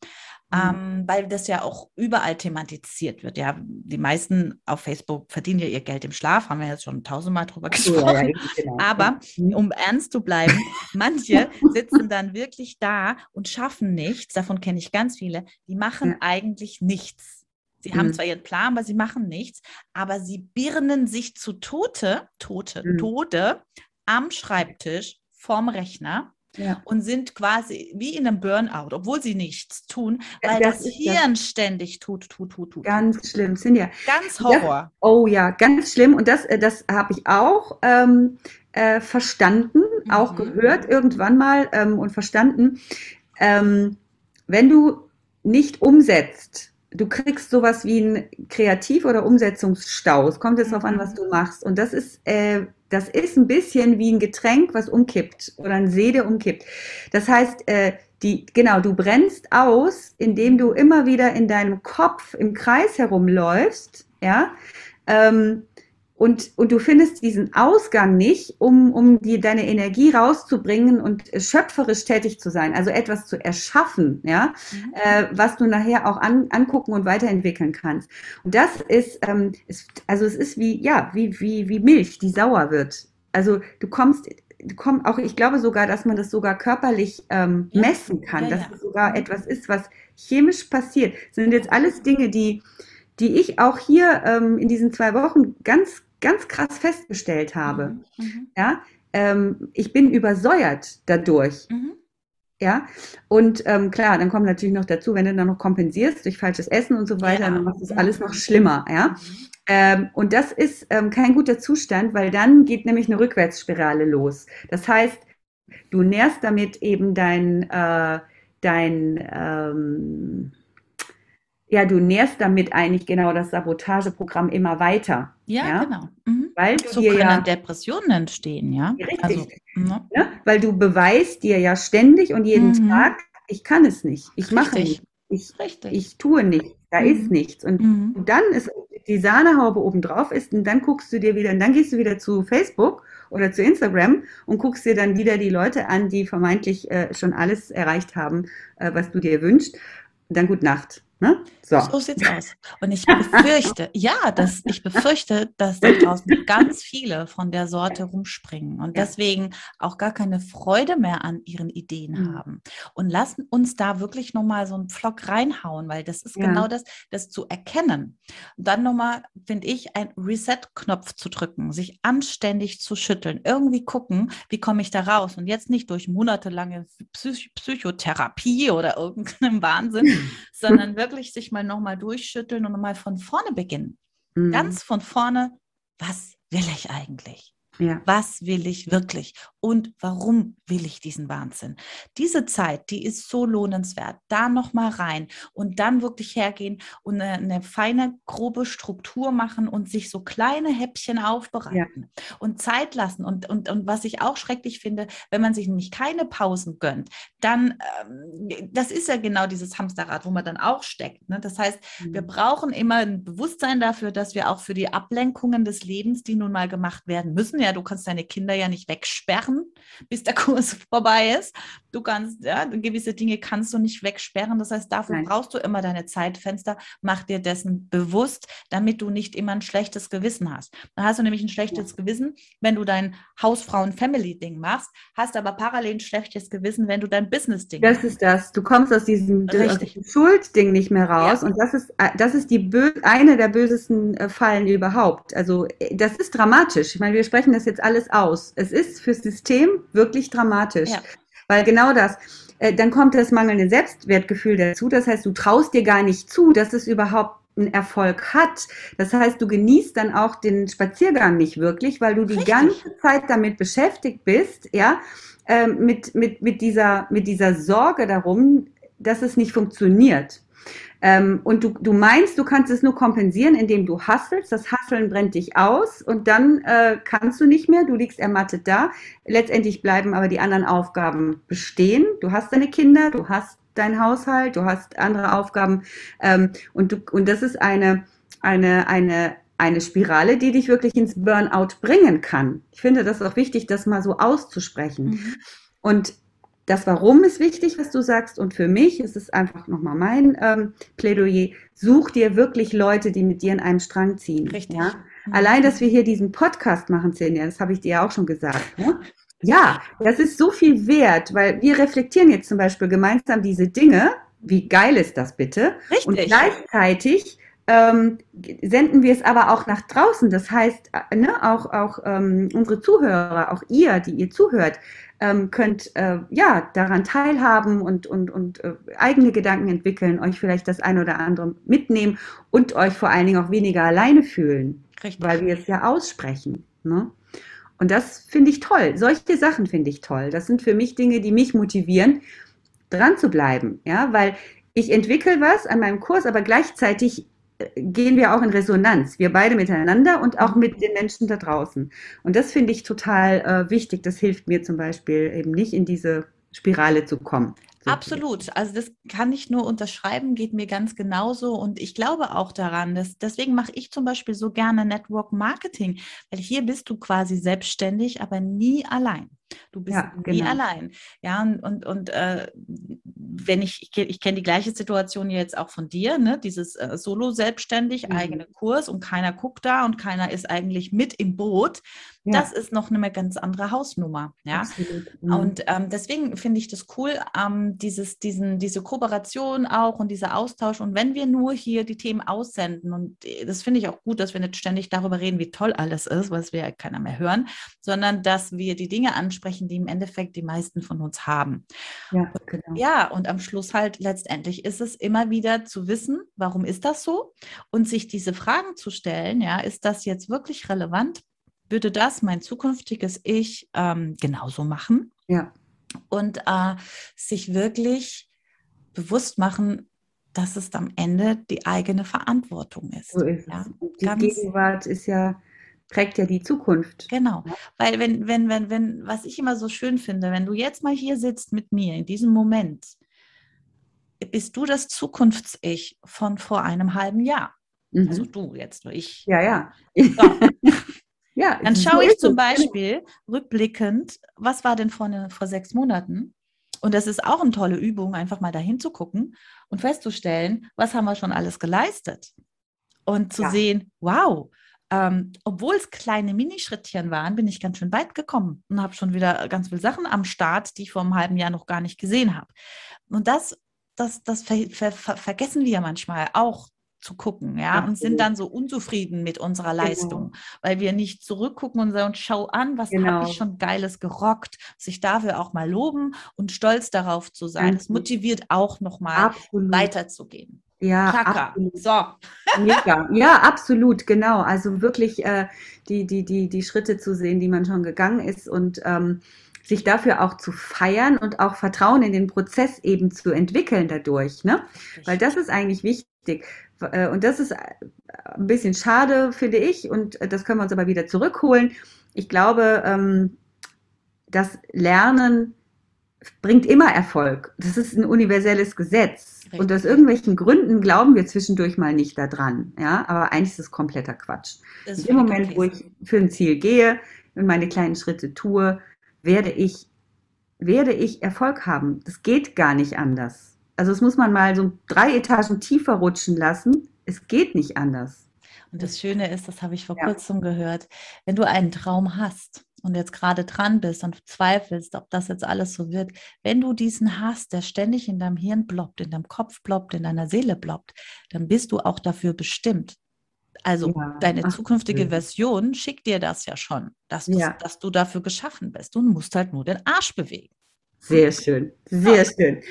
B: Mhm. Ähm, weil das ja auch überall thematisiert wird. Ja, die meisten auf Facebook verdienen ja ihr Geld im Schlaf, haben wir jetzt schon tausendmal drüber gesprochen. Ja, (laughs) ja, genau. Aber mhm. um ernst zu bleiben, manche sitzen dann wirklich da und schaffen nichts. Davon kenne ich ganz viele. Die machen ja. eigentlich nichts. Sie haben mhm. zwar ihren Plan, aber sie machen nichts, aber sie birnen sich zu Tote, Tote, mhm. Tode am Schreibtisch vorm Rechner ja. und sind quasi wie in einem Burnout, obwohl sie nichts tun, weil das, das Hirn das ständig tut, tut, tut, tut.
A: Ganz schlimm, Cindy.
B: Ganz Horror.
A: Das, oh ja, ganz schlimm. Und das, äh, das habe ich auch ähm, äh, verstanden, mhm. auch gehört irgendwann mal ähm, und verstanden. Ähm, wenn du nicht umsetzt, du kriegst sowas wie einen Kreativ- oder Umsetzungsstau. Es kommt jetzt darauf an, was mhm. du machst. Und das ist, äh, das ist ein bisschen wie ein Getränk, was umkippt oder ein See, der umkippt. Das heißt, äh, die, genau, du brennst aus, indem du immer wieder in deinem Kopf im Kreis herumläufst, ja. Ähm, und, und du findest diesen Ausgang nicht, um, um die, deine Energie rauszubringen und schöpferisch tätig zu sein, also etwas zu erschaffen, ja, mhm. äh, was du nachher auch an, angucken und weiterentwickeln kannst. Und das ist, ähm, ist, also es ist wie, ja, wie, wie, wie Milch, die sauer wird. Also du kommst, du kommst auch, ich glaube sogar, dass man das sogar körperlich ähm, messen kann, ja, dass ja. es sogar etwas ist, was chemisch passiert. Das sind jetzt alles Dinge, die, die ich auch hier ähm, in diesen zwei Wochen ganz ganz krass festgestellt habe. Mhm. mhm. Ja, ähm, ich bin übersäuert dadurch. Mhm. Ja, und ähm, klar, dann kommt natürlich noch dazu, wenn du dann noch kompensierst durch falsches Essen und so weiter, ja. dann macht das alles noch schlimmer. Ja, mhm. ähm, und das ist ähm, kein guter Zustand, weil dann geht nämlich eine Rückwärtsspirale los. Das heißt, du nährst damit eben dein, äh, dein, ähm, Ja, du nährst damit eigentlich genau das Sabotageprogramm immer weiter.
B: Ja, ja? genau.
A: Mhm. Weil du
B: so
A: dir
B: können
A: ja,
B: Depressionen entstehen, ja.
A: Richtig.
B: Also,
A: ne? Weil du beweist dir ja ständig und jeden
B: Mhm.
A: Tag, ich kann es nicht, ich mache nicht, ich,
B: Richtig.
A: ich tue nichts, da
B: Mhm.
A: ist nichts. Und
B: Mhm.
A: dann ist die Sahnehaube obendrauf ist und dann guckst du dir wieder, und dann gehst du wieder zu Facebook oder zu Instagram und guckst dir dann wieder die Leute an, die vermeintlich äh, schon alles erreicht haben, äh, was du dir wünschst. Dann gut Nacht. Ne? So.
B: So sieht's aus. Und ich befürchte, (laughs) ja, dass ich befürchte, dass da draußen ganz viele von der Sorte rumspringen und
A: Ja.
B: deswegen auch gar keine Freude mehr an ihren Ideen
A: Mhm.
B: haben. Und lassen uns da wirklich nochmal so einen Pflock reinhauen, weil das ist
A: Ja.
B: genau das, das zu erkennen. Und dann nochmal, finde ich, einen Reset-Knopf zu drücken, sich anständig zu schütteln, irgendwie gucken, wie komme ich da raus? Und jetzt nicht durch monatelange Psych Psychotherapie oder irgendeinem Wahnsinn, (laughs) sondern wirklich sich mal nochmal durchschütteln und nochmal von vorne beginnen.
A: Mhm.
B: Ganz von vorne, was will ich eigentlich?
A: Ja.
B: Was will ich wirklich? Und warum will ich diesen Wahnsinn? Diese Zeit, die ist so lohnenswert. Da nochmal rein und dann wirklich hergehen und eine, eine feine, grobe Struktur machen und sich so kleine Häppchen aufbereiten und Zeit lassen. Und, und, und was ich auch schrecklich finde, wenn man sich nämlich keine Pausen gönnt, dann, ähm, das ist ja genau dieses Hamsterrad, wo man dann auch steckt. Ne? Das heißt, wir
A: Mhm.
B: brauchen immer ein Bewusstsein dafür, dass wir auch für die Ablenkungen des Lebens, die nun mal gemacht werden müssen, ja, du kannst deine Kinder ja nicht wegsperren, bis der (laughs) Kurs vorbei ist. Du kannst, ja, gewisse Dinge kannst du nicht wegsperren. Das heißt, dafür
A: Nein.
B: brauchst du immer deine Zeitfenster. Mach dir dessen bewusst, damit du nicht immer ein schlechtes Gewissen hast. Dann hast du nämlich ein schlechtes Gewissen, wenn du dein Hausfrauen-Family-Ding machst, hast aber parallel ein schlechtes Gewissen, wenn du dein Business-Ding
A: Das ist das. Du kommst aus diesem, aus diesem Schuldding nicht mehr raus.
B: Ja.
A: Und das ist, äh, das ist die eine der bösesten äh, Fallen überhaupt. Also, äh, das ist dramatisch. Ich meine, wir sprechen das jetzt alles aus. Es ist fürs System wirklich dramatisch.
B: Ja.
A: Weil genau das, äh, dann kommt das mangelnde Selbstwertgefühl dazu. Das heißt, du traust dir gar nicht zu, dass es überhaupt einen Erfolg hat. Das heißt, du genießt dann auch den Spaziergang nicht wirklich, weil du die
B: Richtig.
A: ganze Zeit damit beschäftigt bist, ja, ähm, mit, mit, mit, dieser, mit dieser Sorge darum, dass es nicht funktioniert. Ähm, und du, du meinst, du kannst es nur kompensieren, indem du hasselst. Das Hasseln brennt dich aus und dann äh, kannst du nicht mehr. Du liegst ermattet da. Letztendlich bleiben aber die anderen Aufgaben bestehen. Du hast deine Kinder, du hast deinen Haushalt, du hast andere Aufgaben. Ähm, und, du, und das ist eine, eine, eine, eine Spirale, die dich wirklich ins Burnout bringen kann. Ich finde das auch wichtig, das mal so auszusprechen.
B: Mhm.
A: Und das Warum ist wichtig, was du sagst. Und für mich ist es einfach nochmal mein ähm, Plädoyer. Such dir wirklich Leute, die mit dir in einem Strang ziehen.
B: Richtig.
A: Ja?
B: Mhm.
A: Allein, dass wir hier diesen Podcast machen, Celia, das habe ich dir ja auch schon gesagt. Ne? Ja, das ist so viel wert, weil wir reflektieren jetzt zum Beispiel gemeinsam diese Dinge. Wie geil ist das bitte?
B: Richtig.
A: Und gleichzeitig ähm, senden wir es aber auch nach draußen. Das heißt, äh, ne, auch, auch ähm, unsere Zuhörer, auch ihr, die ihr zuhört, ähm, könnt äh, ja daran teilhaben und, und, und äh, eigene Gedanken entwickeln, euch vielleicht das eine oder andere mitnehmen und euch vor allen Dingen auch weniger alleine fühlen,
B: Richtig.
A: weil wir es ja aussprechen. Ne? Und das finde ich toll. Solche Sachen finde ich toll. Das sind für mich Dinge, die mich motivieren, dran zu bleiben. Ja, weil ich entwickle was an meinem Kurs, aber gleichzeitig gehen wir auch in Resonanz. Wir beide miteinander und auch mit den Menschen da draußen. Und das finde ich total äh, wichtig. Das hilft mir zum Beispiel eben nicht in diese Spirale zu kommen. So.
B: Absolut. Also das kann ich nur unterschreiben, geht mir ganz genauso. Und ich glaube auch daran, dass deswegen mache ich zum Beispiel so gerne Network Marketing, weil hier bist du quasi selbstständig, aber nie allein. Du bist
A: Ja,
B: nie
A: genau.
B: allein. Ja, und, und, äh, wenn ich, ich, ich kenne die gleiche Situation jetzt auch von dir, ne? Dieses äh, Solo selbstständig,
A: Mhm.
B: eigene Kurs und keiner guckt da und keiner ist eigentlich mit im Boot.
A: Ja.
B: Das ist noch eine ganz andere Hausnummer. Ja.
A: Mhm.
B: Und ähm, deswegen finde ich das cool, ähm, dieses, diesen, diese Kooperation auch und dieser Austausch. Und wenn wir nur hier die Themen aussenden, und äh, das finde ich auch gut, dass wir nicht ständig darüber reden, wie toll alles ist, was wir ja keiner mehr hören, sondern dass wir die Dinge ansprechen, die im Endeffekt die meisten von uns haben.
A: ja, genau.
B: Ja, und am Schluss halt letztendlich ist es immer wieder zu wissen, warum ist das so? Und sich diese Fragen zu stellen, ja, ist das jetzt wirklich relevant? Würde das mein zukünftiges Ich ähm, genauso machen?
A: Ja.
B: Und äh, sich wirklich bewusst machen, dass es am Ende die eigene Verantwortung ist.
A: So ist ja, es. Die Gegenwart ist ja, prägt ja die Zukunft.
B: Genau. Weil wenn, wenn, wenn, wenn, was ich immer so schön finde, wenn du jetzt mal hier sitzt mit mir in diesem Moment, bist du das Zukunfts-Ich von vor einem halben Jahr. Mhm. Also du jetzt, nur ich.
A: Ja, ja.
B: So. (laughs) ja Dann schaue ich zum Beispiel rückblickend, was war denn vor, ne, vor sechs Monaten? Und das ist auch eine tolle Übung, einfach mal dahin zu gucken und festzustellen, was haben wir schon alles geleistet. Und zu ja. sehen, wow, ähm, obwohl es kleine Minischrittchen waren, bin ich ganz schön weit gekommen und habe schon wieder ganz viele Sachen am Start, die ich vor einem halben Jahr noch gar nicht gesehen habe. Und das, das, das ver ver ver vergessen wir manchmal auch zu gucken, ja, Absolut. und sind dann so unzufrieden mit unserer genau. Leistung, genau. weil wir nicht zurückgucken und sagen, schau an, was genau. habe ich schon Geiles gerockt, sich dafür auch mal loben und stolz darauf zu sein. Das motiviert auch nochmal weiterzugehen.
A: Ja, absolut. so. (laughs) Mega. Ja, absolut, genau. Also wirklich äh, die, die, die, die Schritte zu sehen, die man schon gegangen ist und ähm, sich dafür auch zu feiern und auch Vertrauen in den Prozess eben zu entwickeln dadurch. Ne? Weil das ist eigentlich wichtig. Äh, und das ist äh, ein bisschen schade, finde ich. Und das können wir uns aber wieder zurückholen. Ich glaube, ähm, das Lernen bringt immer Erfolg. Das ist ein universelles Gesetz. Richtig. Und aus irgendwelchen Gründen glauben wir zwischendurch mal nicht daran. Ja, aber eigentlich ist es kompletter Quatsch. Im Moment, wo ich für ein Ziel gehe und meine kleinen Schritte tue, werde ich, werde ich Erfolg haben. Das geht gar nicht anders. Also es muss man mal so drei Etagen tiefer rutschen lassen. Es geht nicht anders.
B: Und das Schöne ist, das habe ich vor ja. kurzem gehört, wenn du einen Traum hast und jetzt gerade dran bist und zweifelst, ob das jetzt alles so wird, wenn du diesen hast, der ständig in deinem Hirn bloppt, in deinem Kopf bloppt, in deiner Seele bloppt, dann bist du auch dafür bestimmt. Also ja, deine zukünftige Version schickt dir das ja schon, dass, ja. dass du dafür geschaffen bist. Du musst halt nur den Arsch bewegen.
A: Sehr schön, sehr ja. schön.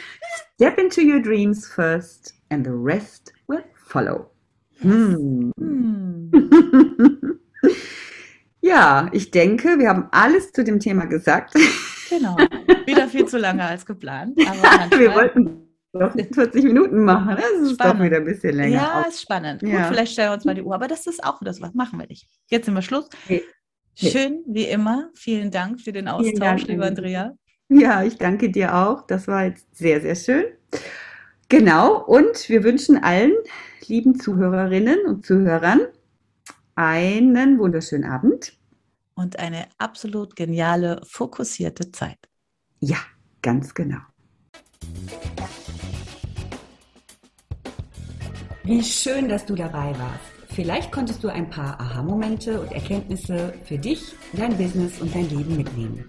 A: Step into your dreams first and the rest will follow. Hm. Hm. (laughs) ja, ich denke, wir haben alles zu dem Thema gesagt.
B: Genau. (laughs) Wieder viel zu lange als geplant. (laughs)
A: wir wollten doch 40 (laughs) Minuten machen. Das ist spannend. doch wieder ein bisschen länger.
B: Ja, ist spannend. Ja. Gut, vielleicht stellen wir uns mal die Uhr, aber das ist auch das, was machen wir nicht. Jetzt sind wir Schluss. Nee. Schön, wie immer. Vielen Dank für den Austausch, lieber Andrea.
A: Ja, ich danke dir auch. Das war jetzt sehr, sehr schön. Genau, und wir wünschen allen lieben Zuhörerinnen und Zuhörern einen wunderschönen Abend.
B: Und eine absolut geniale, fokussierte Zeit.
A: Ja, ganz genau. Wie schön, dass du dabei warst. Vielleicht konntest du ein paar Aha-Momente und Erkenntnisse für dich, dein Business und dein Leben mitnehmen.